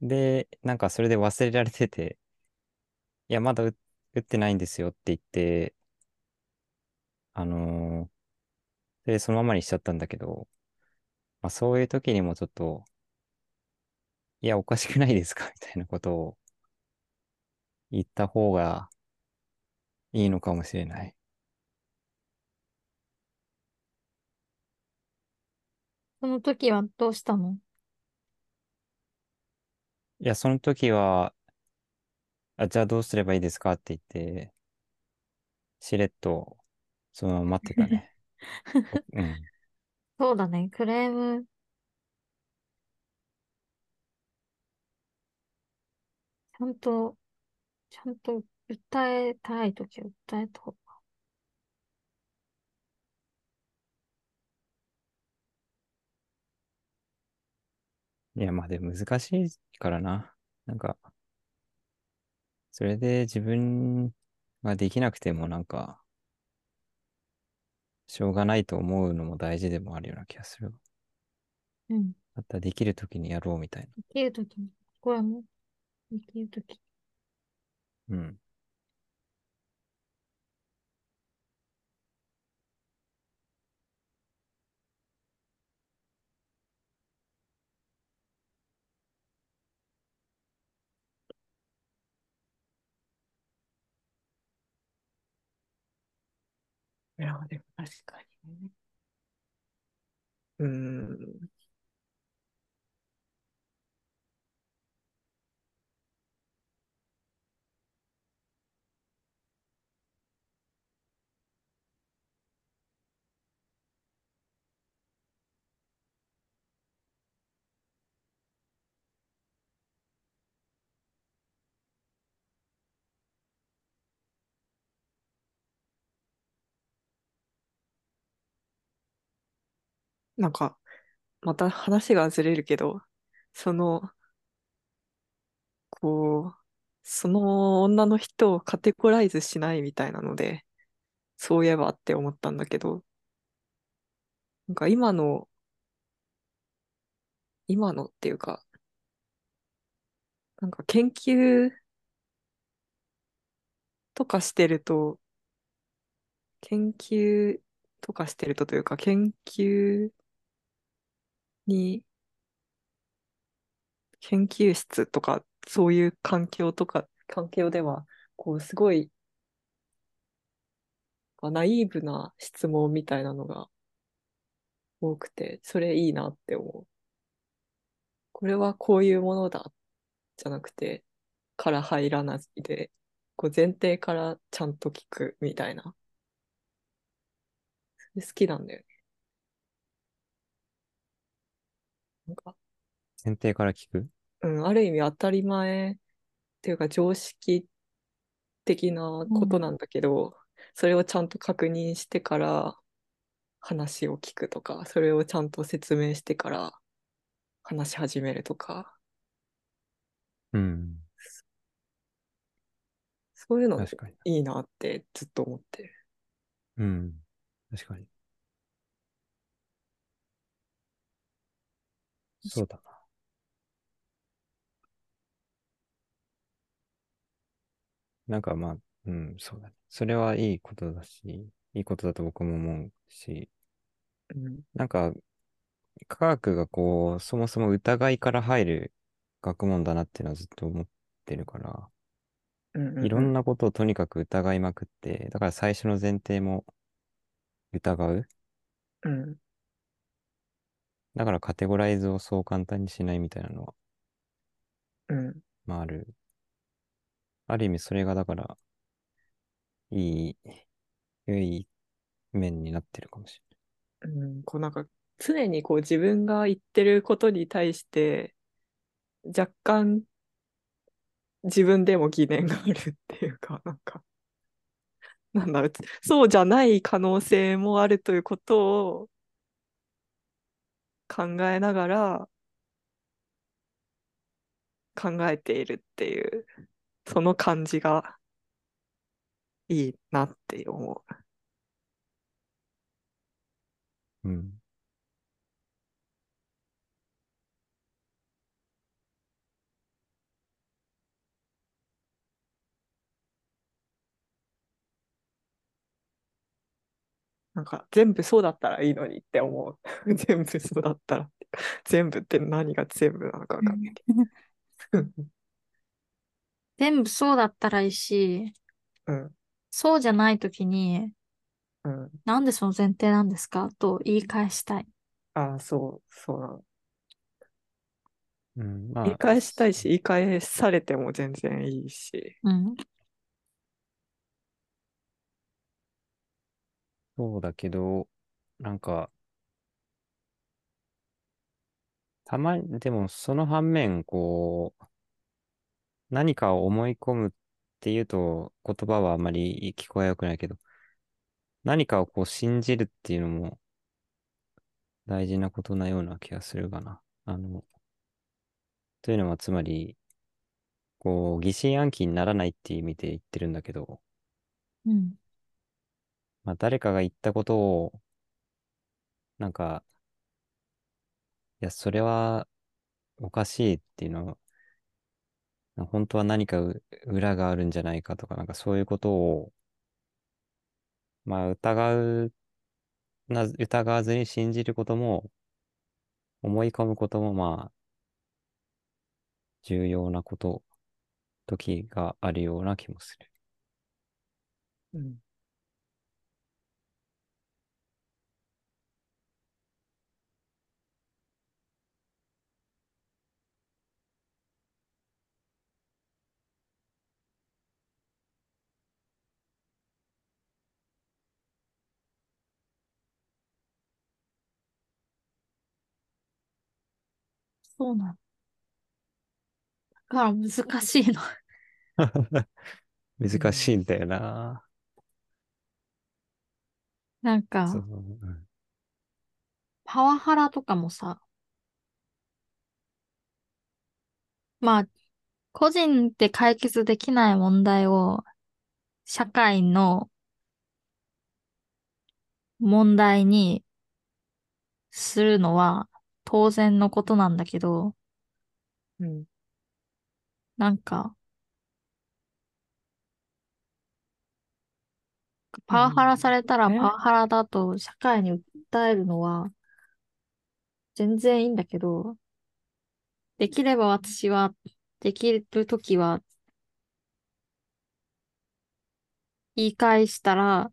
で、なんかそれで忘れられてて、いや、まだ打打ってないんですよって言って、あのーで、そのままにしちゃったんだけど、まあそういう時にもちょっと、いや、おかしくないですか？みたいなことを言った方がいいのかもしれない。その時はどうしたの？いや、その時は、あ、じゃあどうすればいいですかって言って、しれっと、そのまま待ってたね。うん。そうだね。クレーム。ちゃんと、ちゃんと訴えたいときは訴えた方が。いや、まあでも難しいからな。なんか、それで自分ができなくてもなんか、しょうがないと思うのも大事でもあるような気がする。うん。だったらできるときにやろうみたいできるときに、これも、できるとき。な。うん。いや、でも確かにね。うん。なんか、また話がずれるけど、その、こう、その女の人をカテゴライズしないみたいなので、そういえばって思ったんだけど、なんか今の、今のっていうか、なんか研究とかしてると、研究とかしてるとというか、研究に、研究室とか、そういう環境とか、環境では、こう、すごい、ナイーブな質問みたいなのが多くて、それいいなって思う。これはこういうものだ、じゃなくて、から入らないで、こう前提からちゃんと聞くみたいな。好きなんだよね。なんか、前提から聞く？うん、ある意味当たり前っていうか常識的なことなんだけど、それをちゃんと確認してから話を聞くとか、それをちゃんと説明してから話し始めるとか、うん。そういうの。いいなってずっと思ってる。うん。確かに。そうだな。なんかまあ、うん、そうだね。それはいいことだし、いいことだと僕も思うし、うん、なんか、科学がこう、そもそも疑いから入る学問だなっていうのはずっと思ってるから、うんうんうんいろんなことをとにかく疑いまくって、だから最初の前提も疑う。うん。だからカテゴライズをそう簡単にしないみたいなのは、うん。まあある。ある意味それがだから、いい、良い面になってるかもしうん、こうなんか常にこう自分が言ってることに対して若干自分でも疑念があるっていうか なんかなんだろうそうじゃない可能性もあるということを考えながら考えているっていうその感じがいいなって思う。うん。なんか全部そうだったらいいのにって思う。全部そうだったら。全部って何が全部なのかわかんないけど。全部そうだったらいいし、うん、そうじゃないときに、うん。なんでその前提なんですかと言い返したい。ああ、そう、そうなの。うん、まあ言い返したいし、言い返されても全然いいし。うん。そうだけど、なんか、たまに、でもその反面、こう、何かを思い込むっていうと言葉はあまり聞こえは良くないけど、何かをこう信じるっていうのも大事なことなような気がするかな。あの、というのはつまり、こう、疑心暗鬼にならないっていう意味で言ってるんだけど、うん。まあ、誰かが言ったことを、なんか、いや、それはおかしいっていうのは、本当は何か裏があるんじゃないかとか、なんかそういうことを、まあ、疑う、な、疑わずに信じることも、思い込むことも、まあ、重要なこと、時があるような気もする。うん。そうなの。だから難しいの。難しいんだよな。なんかうんパワハラとかもさ、まあ、個人で解決できない問題を社会の問題にするのは当然のことなんだけど、うん。なんか、パワハラされたらねパワハラだと社会に訴えるのは全然いいんだけど、できれば私は、できるときは、言い返したら、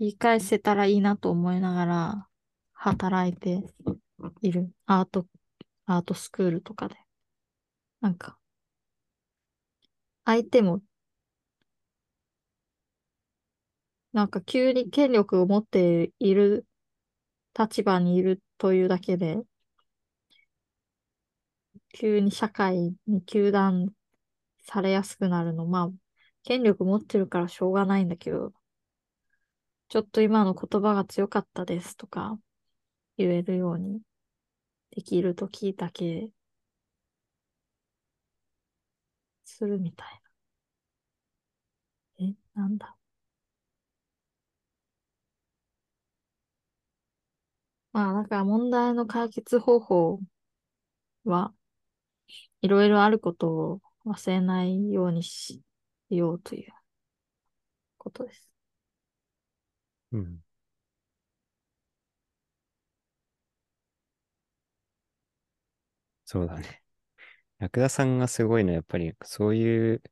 言い返せたらいいなと思いながら働いている。アート、アートスクールとかで。なんか、相手も、なんか急に権力を持っている立場にいるというだけで、急に社会に糾弾されやすくなるの、まあ、権力持ってるからしょうがないんだけど、ちょっと今の言葉が強かったですとか言えるようにできるときだけするみたいな。え、なんだ？まあ、だから問題の解決方法はいろいろあることを忘れないようにしようということです。うん。そうだね。ラクダさんがすごいのは、やっぱりそういう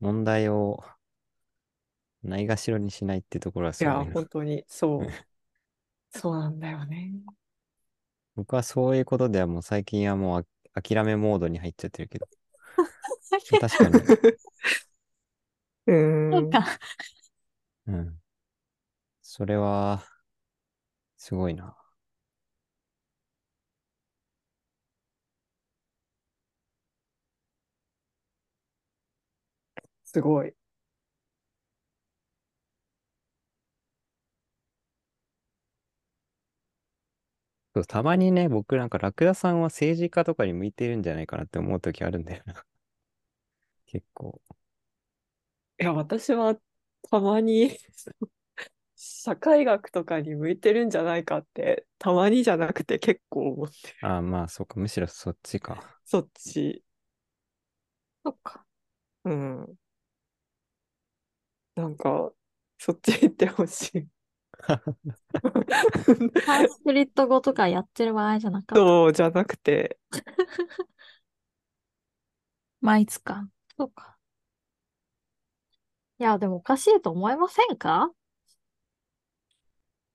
問題をないがしろにしないってところはいすや、ごいな。本当に、そううん。そうなんだよね。僕はそういうことではもう最近はもうあ諦めモードに入っちゃってるけど。確かに。うーん。か。うん。それは、すごいな。すごい。そう、たまにね、僕なんかラクダさんは政治家とかに向いてるんじゃないかなって思うときあるんだよな。結構。いや、私はたまに社会学とかに向いてるんじゃないかって、たまにじゃなくて結構思ってる。ああ、まあ、そうか。むしろそっちか。そっち。そっか。うん。なんか、そっち行ってほしい。サンスクリット語とかやってる場合じゃなかった？そうじゃなくて、まあ、いつか。そうか。いや、でもおかしいと思いませんか？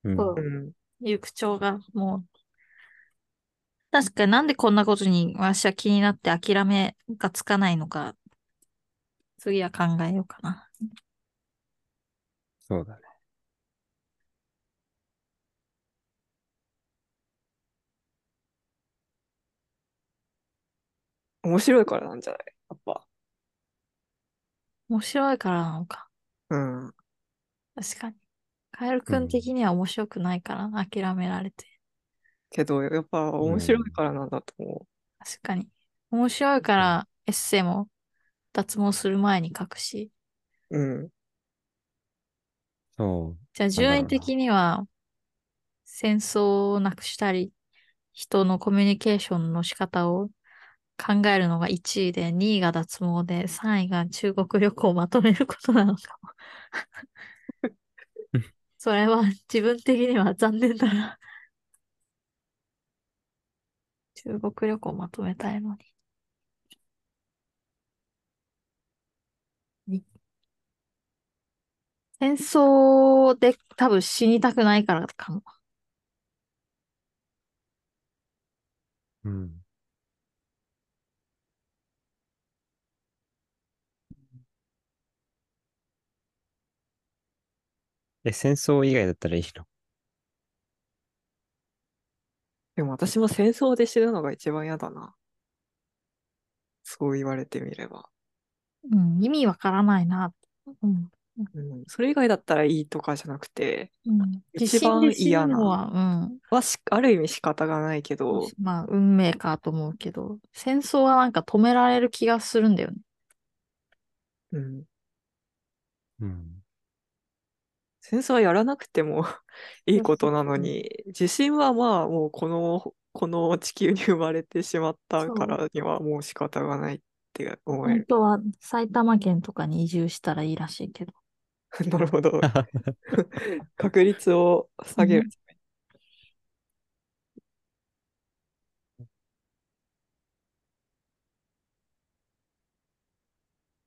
うん。そううん。いう口調が、もう。確かになんでこんなことに私は気になって諦めがつかないのか。次は考えようかな。そうだね。面白いからなんじゃない？やっぱ。面白いからなのか。うん。確かに。カエル君的には面白くないからな、諦められて。けど、やっぱ面白いからなんだと思確かに。面白いからエッセイも脱毛する前に書くし。う。うん。そう。じゃあ順位的には戦争をなくしたり、人のコミュニケーションの仕方を考えるのが1位で、2位が脱毛で、3位が中国旅行をまとめることなのかも。それは自分的には残念だな。中国旅行をまとめたいのに。戦争で多分死にたくないからかも。うん。え、戦争以外だったらいいの？でも私も戦争で死ぬのが一番嫌だな。そう言われてみれば。うん、意味わからないな。うん。うん。それ以外だったらいいとかじゃなくて、うん、一番嫌なぬのは、うん。はしある意味仕方がないけど、まあ、運命かと思うけど、戦争はなんか止められる気がするんだよね。うん。うん。戦争はやらなくても いいことなのに、地震はまあもうこの、この地球に生まれてしまったからにはもう仕方がないって思える。本当は埼玉県とかに移住したらいいらしいけど。なるほど。確率を下げる。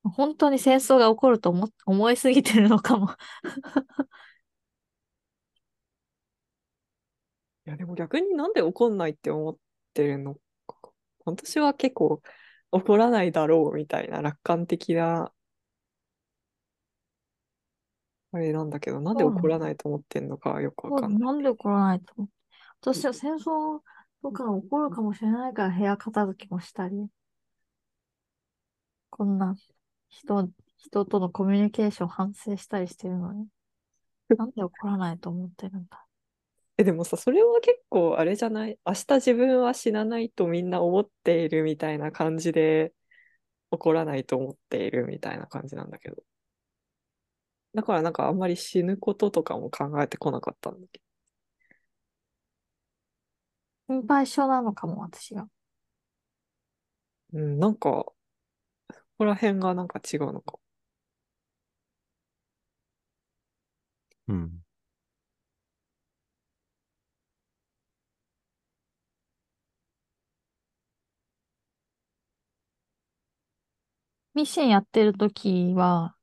本当に戦争が起こると思思いすぎてるのかも。いや、でも逆になんで怒んないって思ってるのか。私は結構怒らないだろうみたいな楽観的な、あれなんだけど、なんで怒らないと思ってんのかよくわかんない。なんで起こらないと思う私は戦争とか起こるかもしれないから部屋片付けもしたり。こんな人、人とのコミュニケーション反省したりしてるのに。なんで起こらないと思ってるんだ。え、でもさ、それは結構あれじゃない？明日自分は死なないとみんな思っているみたいな感じで怒らないと思っているみたいな感じなんだけど。だからなんかあんまり死ぬこととかも考えてこなかったんだけ心配性なのかも、私が。ど。うん、なんか、ここら辺がなんか違うのか。うん。ミシンやってるときは、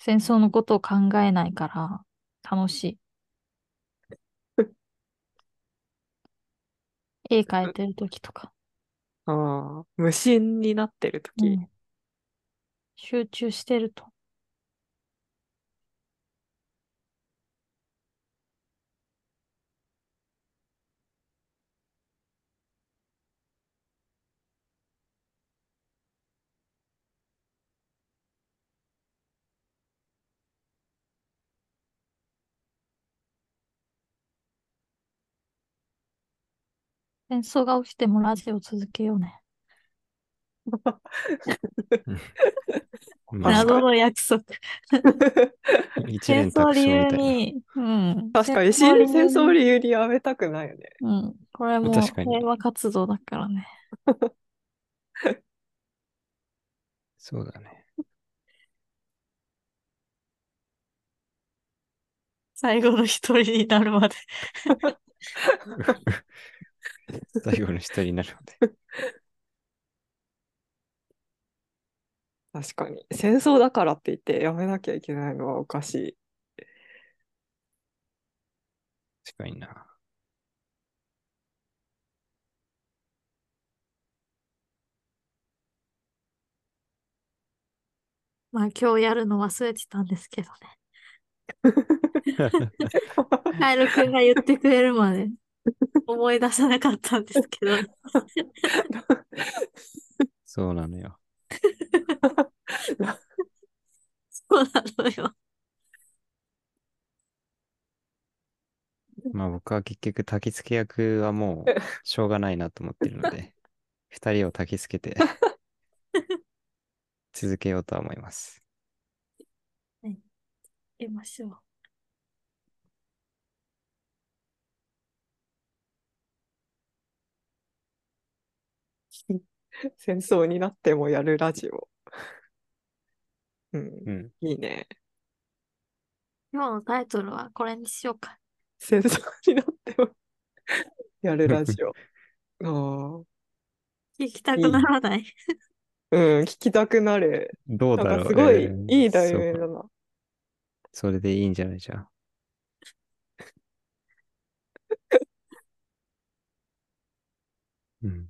戦争のことを考えないから、楽しい。絵描いてるときとか。ああ、無心になってるとき。うん集中してると。戦争が起きてもラジオ続けようね。まあ謎の約束。一戦争理由みたいな。に、うん。確かに、戦争理由戦争に理由にやめたくないよね。うん。これも確かに平和活動だからね。そうだね。最後の一人になるまで。最後の一人になるので。確かに。戦争だからって言ってやめなきゃいけないのはおかしい。確かにな。まあ今日やるの忘れてたんですけどね。カエルくんが言ってくれるまで思い出さなかったんですけど、そうなのよ。そうなのよ。まあ僕は結局焚き付け役はもう しょうがないなと思ってるので、二人を焚き付けて続けようとは思います。言いましょう。戦争になってもやるラジオ。うん、うん。いいね。今日のタイトルはこれにしようか。戦争になっても やるラジオ。あ聞きたくならない？あ、うん、聞きたくなる。どうだろう。かすごいえーいい題名だな。それでいいんじゃない？じゃん。うん。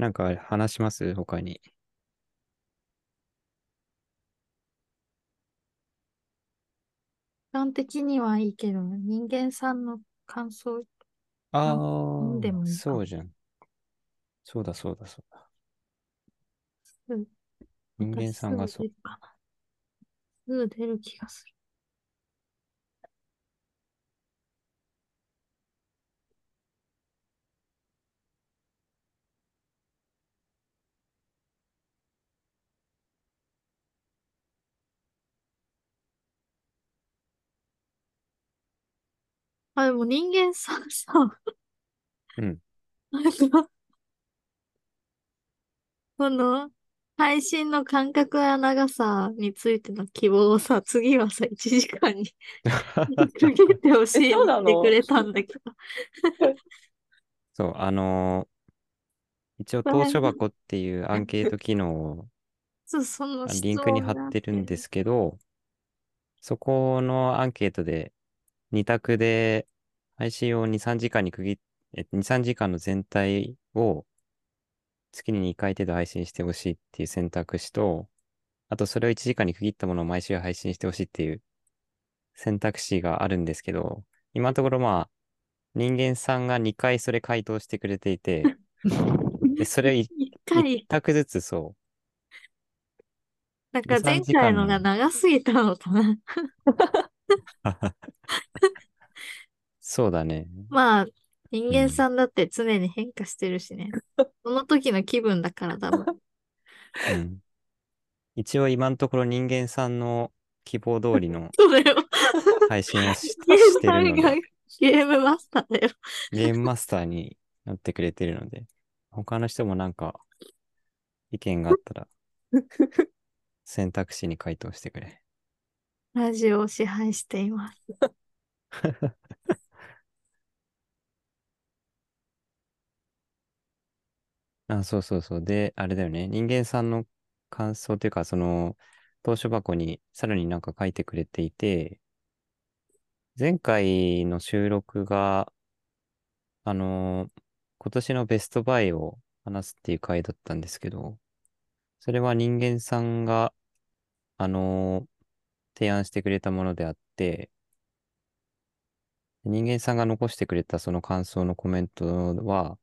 なんか話します？他に。一般的にはいいけど、人間さんの感想、あ飲んでもあ、いいかそうじゃん。そうだそうだそうだ。うん人間さんがそう私すぐ出。るかな。すぐ出る気がする。あ、でも人間さん さ、うん。なんか、この、配信の間隔や長さについての希望をさ、次はさ、1時間に 区切ってほしいえそうってくれたんだけど。そう、あのー一応、当書箱っていうアンケート機能をそう、その質リンクに貼ってるんですけど、そこのアンケートで2択で配信を2、3時間に区切っえ2、3時間の全体を月に2回程度配信してほしいっていう選択肢と、あとそれを1時間に区切ったものを毎週配信してほしいっていう選択肢があるんですけど、今のところまあ、人間さんが2回それ回答してくれていて、でそれをい一回。一、択ずつそう、なんか2 3前回のが長すぎたのかな。そうだね。まあ、人間さんだって常に変化してるしね。その時の気分だから多分。うん。一応今のところ人間さんの希望通りのそうだよ。配信をししてるので、ゲームマスターだよ。ゲームマスターになってくれてるので、他の人もなんか意見があったら選択肢に回答してくれ。ラジオを支配しています。あ、そうそうそう。で、あれだよね。人間さんの感想というか、その、投書箱にさらになんか書いてくれていて、前回の収録が、あのー今年のベストバイを話すっていう回だったんですけど、それは人間さんが、あのー提案してくれたものであって、人間さんが残してくれたその感想のコメントは、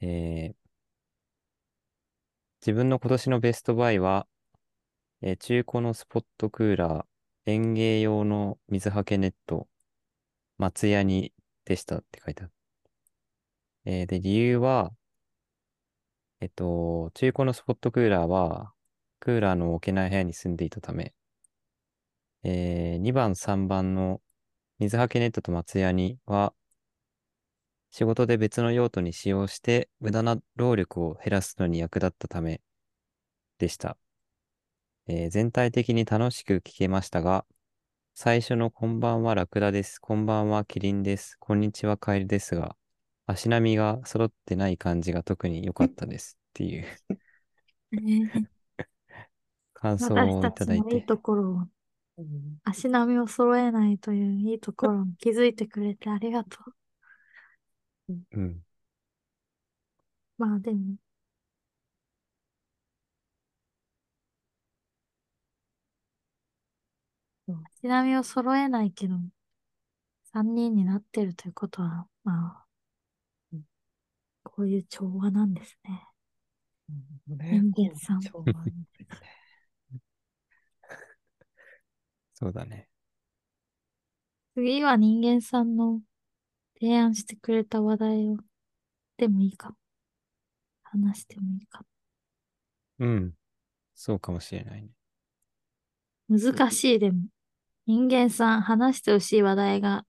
えー自分の今年のベストバイは、えー中古のスポットクーラー、園芸用の水はけネット、松屋にでしたって書いてある。えーで、理由は、えっと、中古のスポットクーラーは、クーラーの置けない部屋に住んでいたため、えー2番、3番の水はけネットと松屋には、仕事で別の用途に使用して、無駄な労力を減らすのに役立ったためでした。えー全体的に楽しく聞けましたが、最初のこんばんはラクダです。こんばんはキリンです。こんにちはカエルですが、足並みが揃ってない感じが特に良かったです っていうね 感想私をいただいて。ところを、うん足並みを揃えないといういいところに気づいてくれてありがとう。うん。まあでも、うん足並みを揃えないけど、三人になってるということは、まあうん、こういう調和なんですね。うんね人間さんですねそうだね。次は人間さんの提案してくれた話題を、でもいいかも。話してもいいかうん。そうかもしれないね。も。難しいでも。人間さん、話してほしい話題が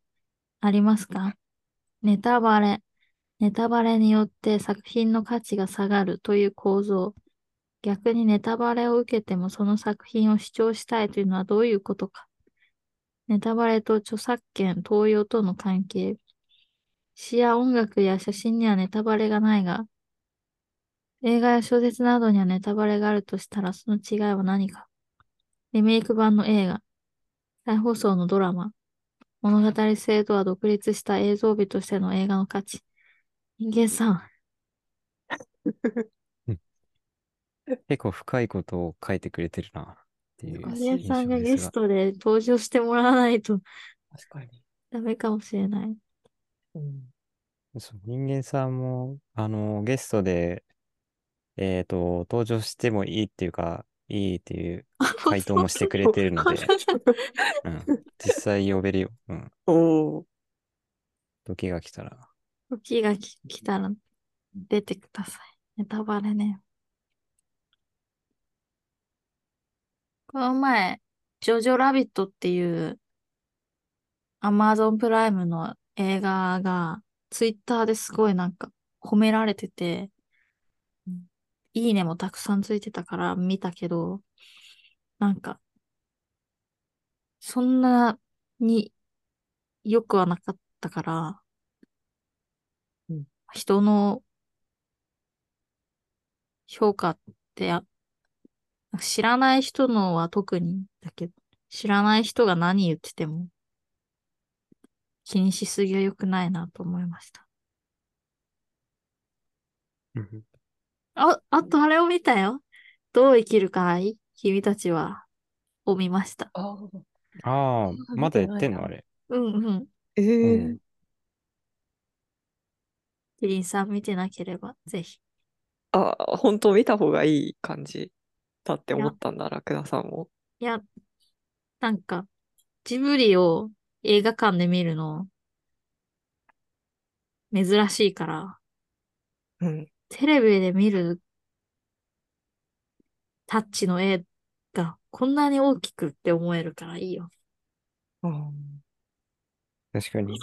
ありますか？ネタバレ。ネタバレによって作品の価値が下がるという構造。逆にネタバレを受けてもその作品を主張したいというのはどういうことか。ネタバレと著作権、盗用との関係。詩や音楽や写真にはネタバレがないが、映画や小説などにはネタバレがあるとしたらその違いは何か。リメイク版の映画、再放送のドラマ、物語性とは独立した映像美としての映画の価値。人間さん、結構深いことを書いてくれてるなっていう人間印さんが。ゲストで登場してもらわないと確かに。ダメかもしれない。うんそう人間さんも、あの、ゲストで、えっと、登場してもいいっていうか、いいっていう回答もしてくれてるので、うん、実際呼べるよ。うん。おー時が来たら。時がき来たら出てください。ネタバレね。この前、ジョジョラビットっていうアマゾンプライムの映画がツイッターですごいなんか褒められてて、いいねもたくさんついてたから見たけど、なんか、そんなに良くはなかったから、うん。人の評価ってあ知らない人のは特にだけど、知らない人が何言ってても気にしすぎは良くないなと思いました。うんあ、あとあれを見たよ。どう生きるかい？君たちは。を見ました。あーあまだやってんの？あれ。うんうん。えうーん。キリンさん見てなければ、ぜひ。あ、本当見た方がいい感じだって思ったんだ、ラクダさんも。いや、なんか、ジブリを映画館で見るの、珍しいから、うん。テレビで見るタッチの絵がこんなに大きくって思えるからいいよ。うん確かに。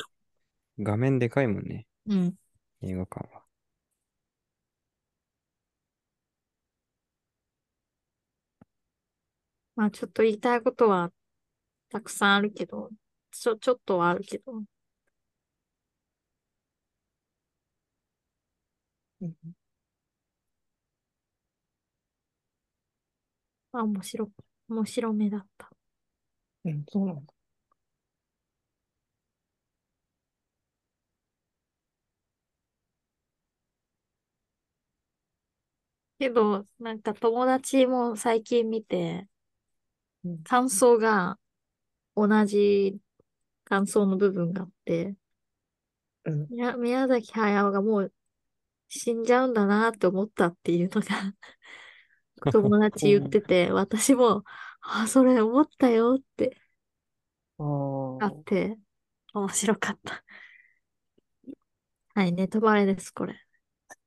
画面でかいもんね。うん。映画館は。まあちょっと言いたいことはたくさんあるけど、ちょ、ちょっとはあるけど。うん。あ、面白、面白めだった。うん、そうなんだ。けど、なんか友達も最近見て、うん、感想が同じ感想の部分があって、うん。宮宮崎駿がもう死んじゃうんだなって思ったっていうのが 友達言ってて、私も、あ、それ思ったよってあ。って、面白かった。はい、ネタバレです、これ。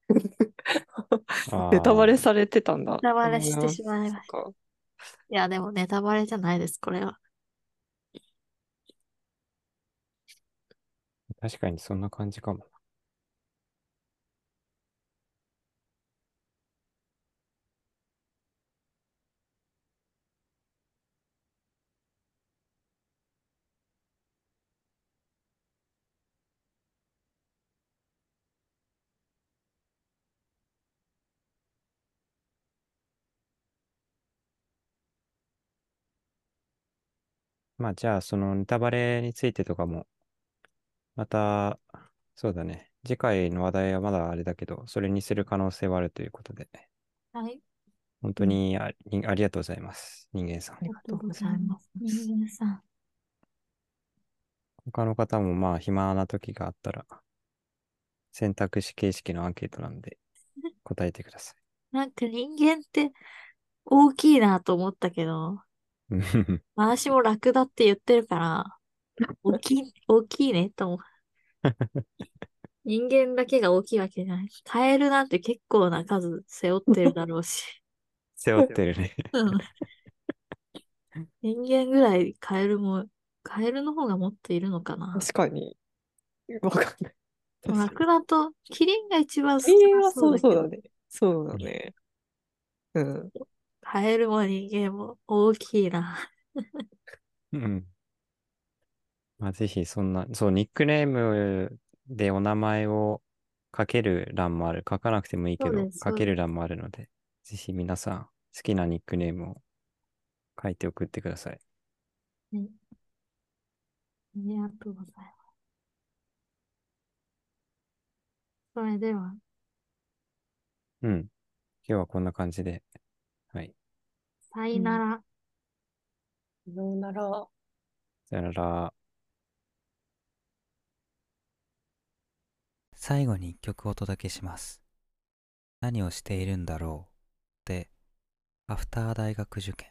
ネタバレされてたんだ。ネタバレしてしまいました。いや、でもネタバレじゃないです、これは。確かにそんな感じかも。まあじゃあそのネタバレについてとかも、また、そうだね。次回の話題はまだあれだけど、それにする可能性はあるということで、はい。本当にありありがとうございます。人間さんあ。りがとうございます。人間さん。他の方もまあ暇な時があったら、選択肢形式のアンケートなんで 答えてくださなんか人間って大きいなと思ったけど、い。私もラクダって言ってるから、大きい、大きいねと思う。人間だけが大きいわけじゃない。カエルなんて結構な数背負ってるだろうし。背負ってるね。うん人間ぐらいカエルも、カエルの方がもっといるのかな？確かに。わかんない。確ラかクダとキリンが一番に。人間はそうだけどそうだね。そうだね。うん。カエルも人間も大きいな。うん。まあぜひそんな、そう、ニックネームでお名前を書ける欄もある。書かなくてもいいけどそうで、す書ける欄もあるので、ぜひ皆さん好きなニックネームを書いて送ってください。ありがとうございます。それでは、うん。今日はこんな感じで。はい。さよなら。さようなら。さよなら。最後に一曲お届けします。何をしているんだろうって、アフター大学受験。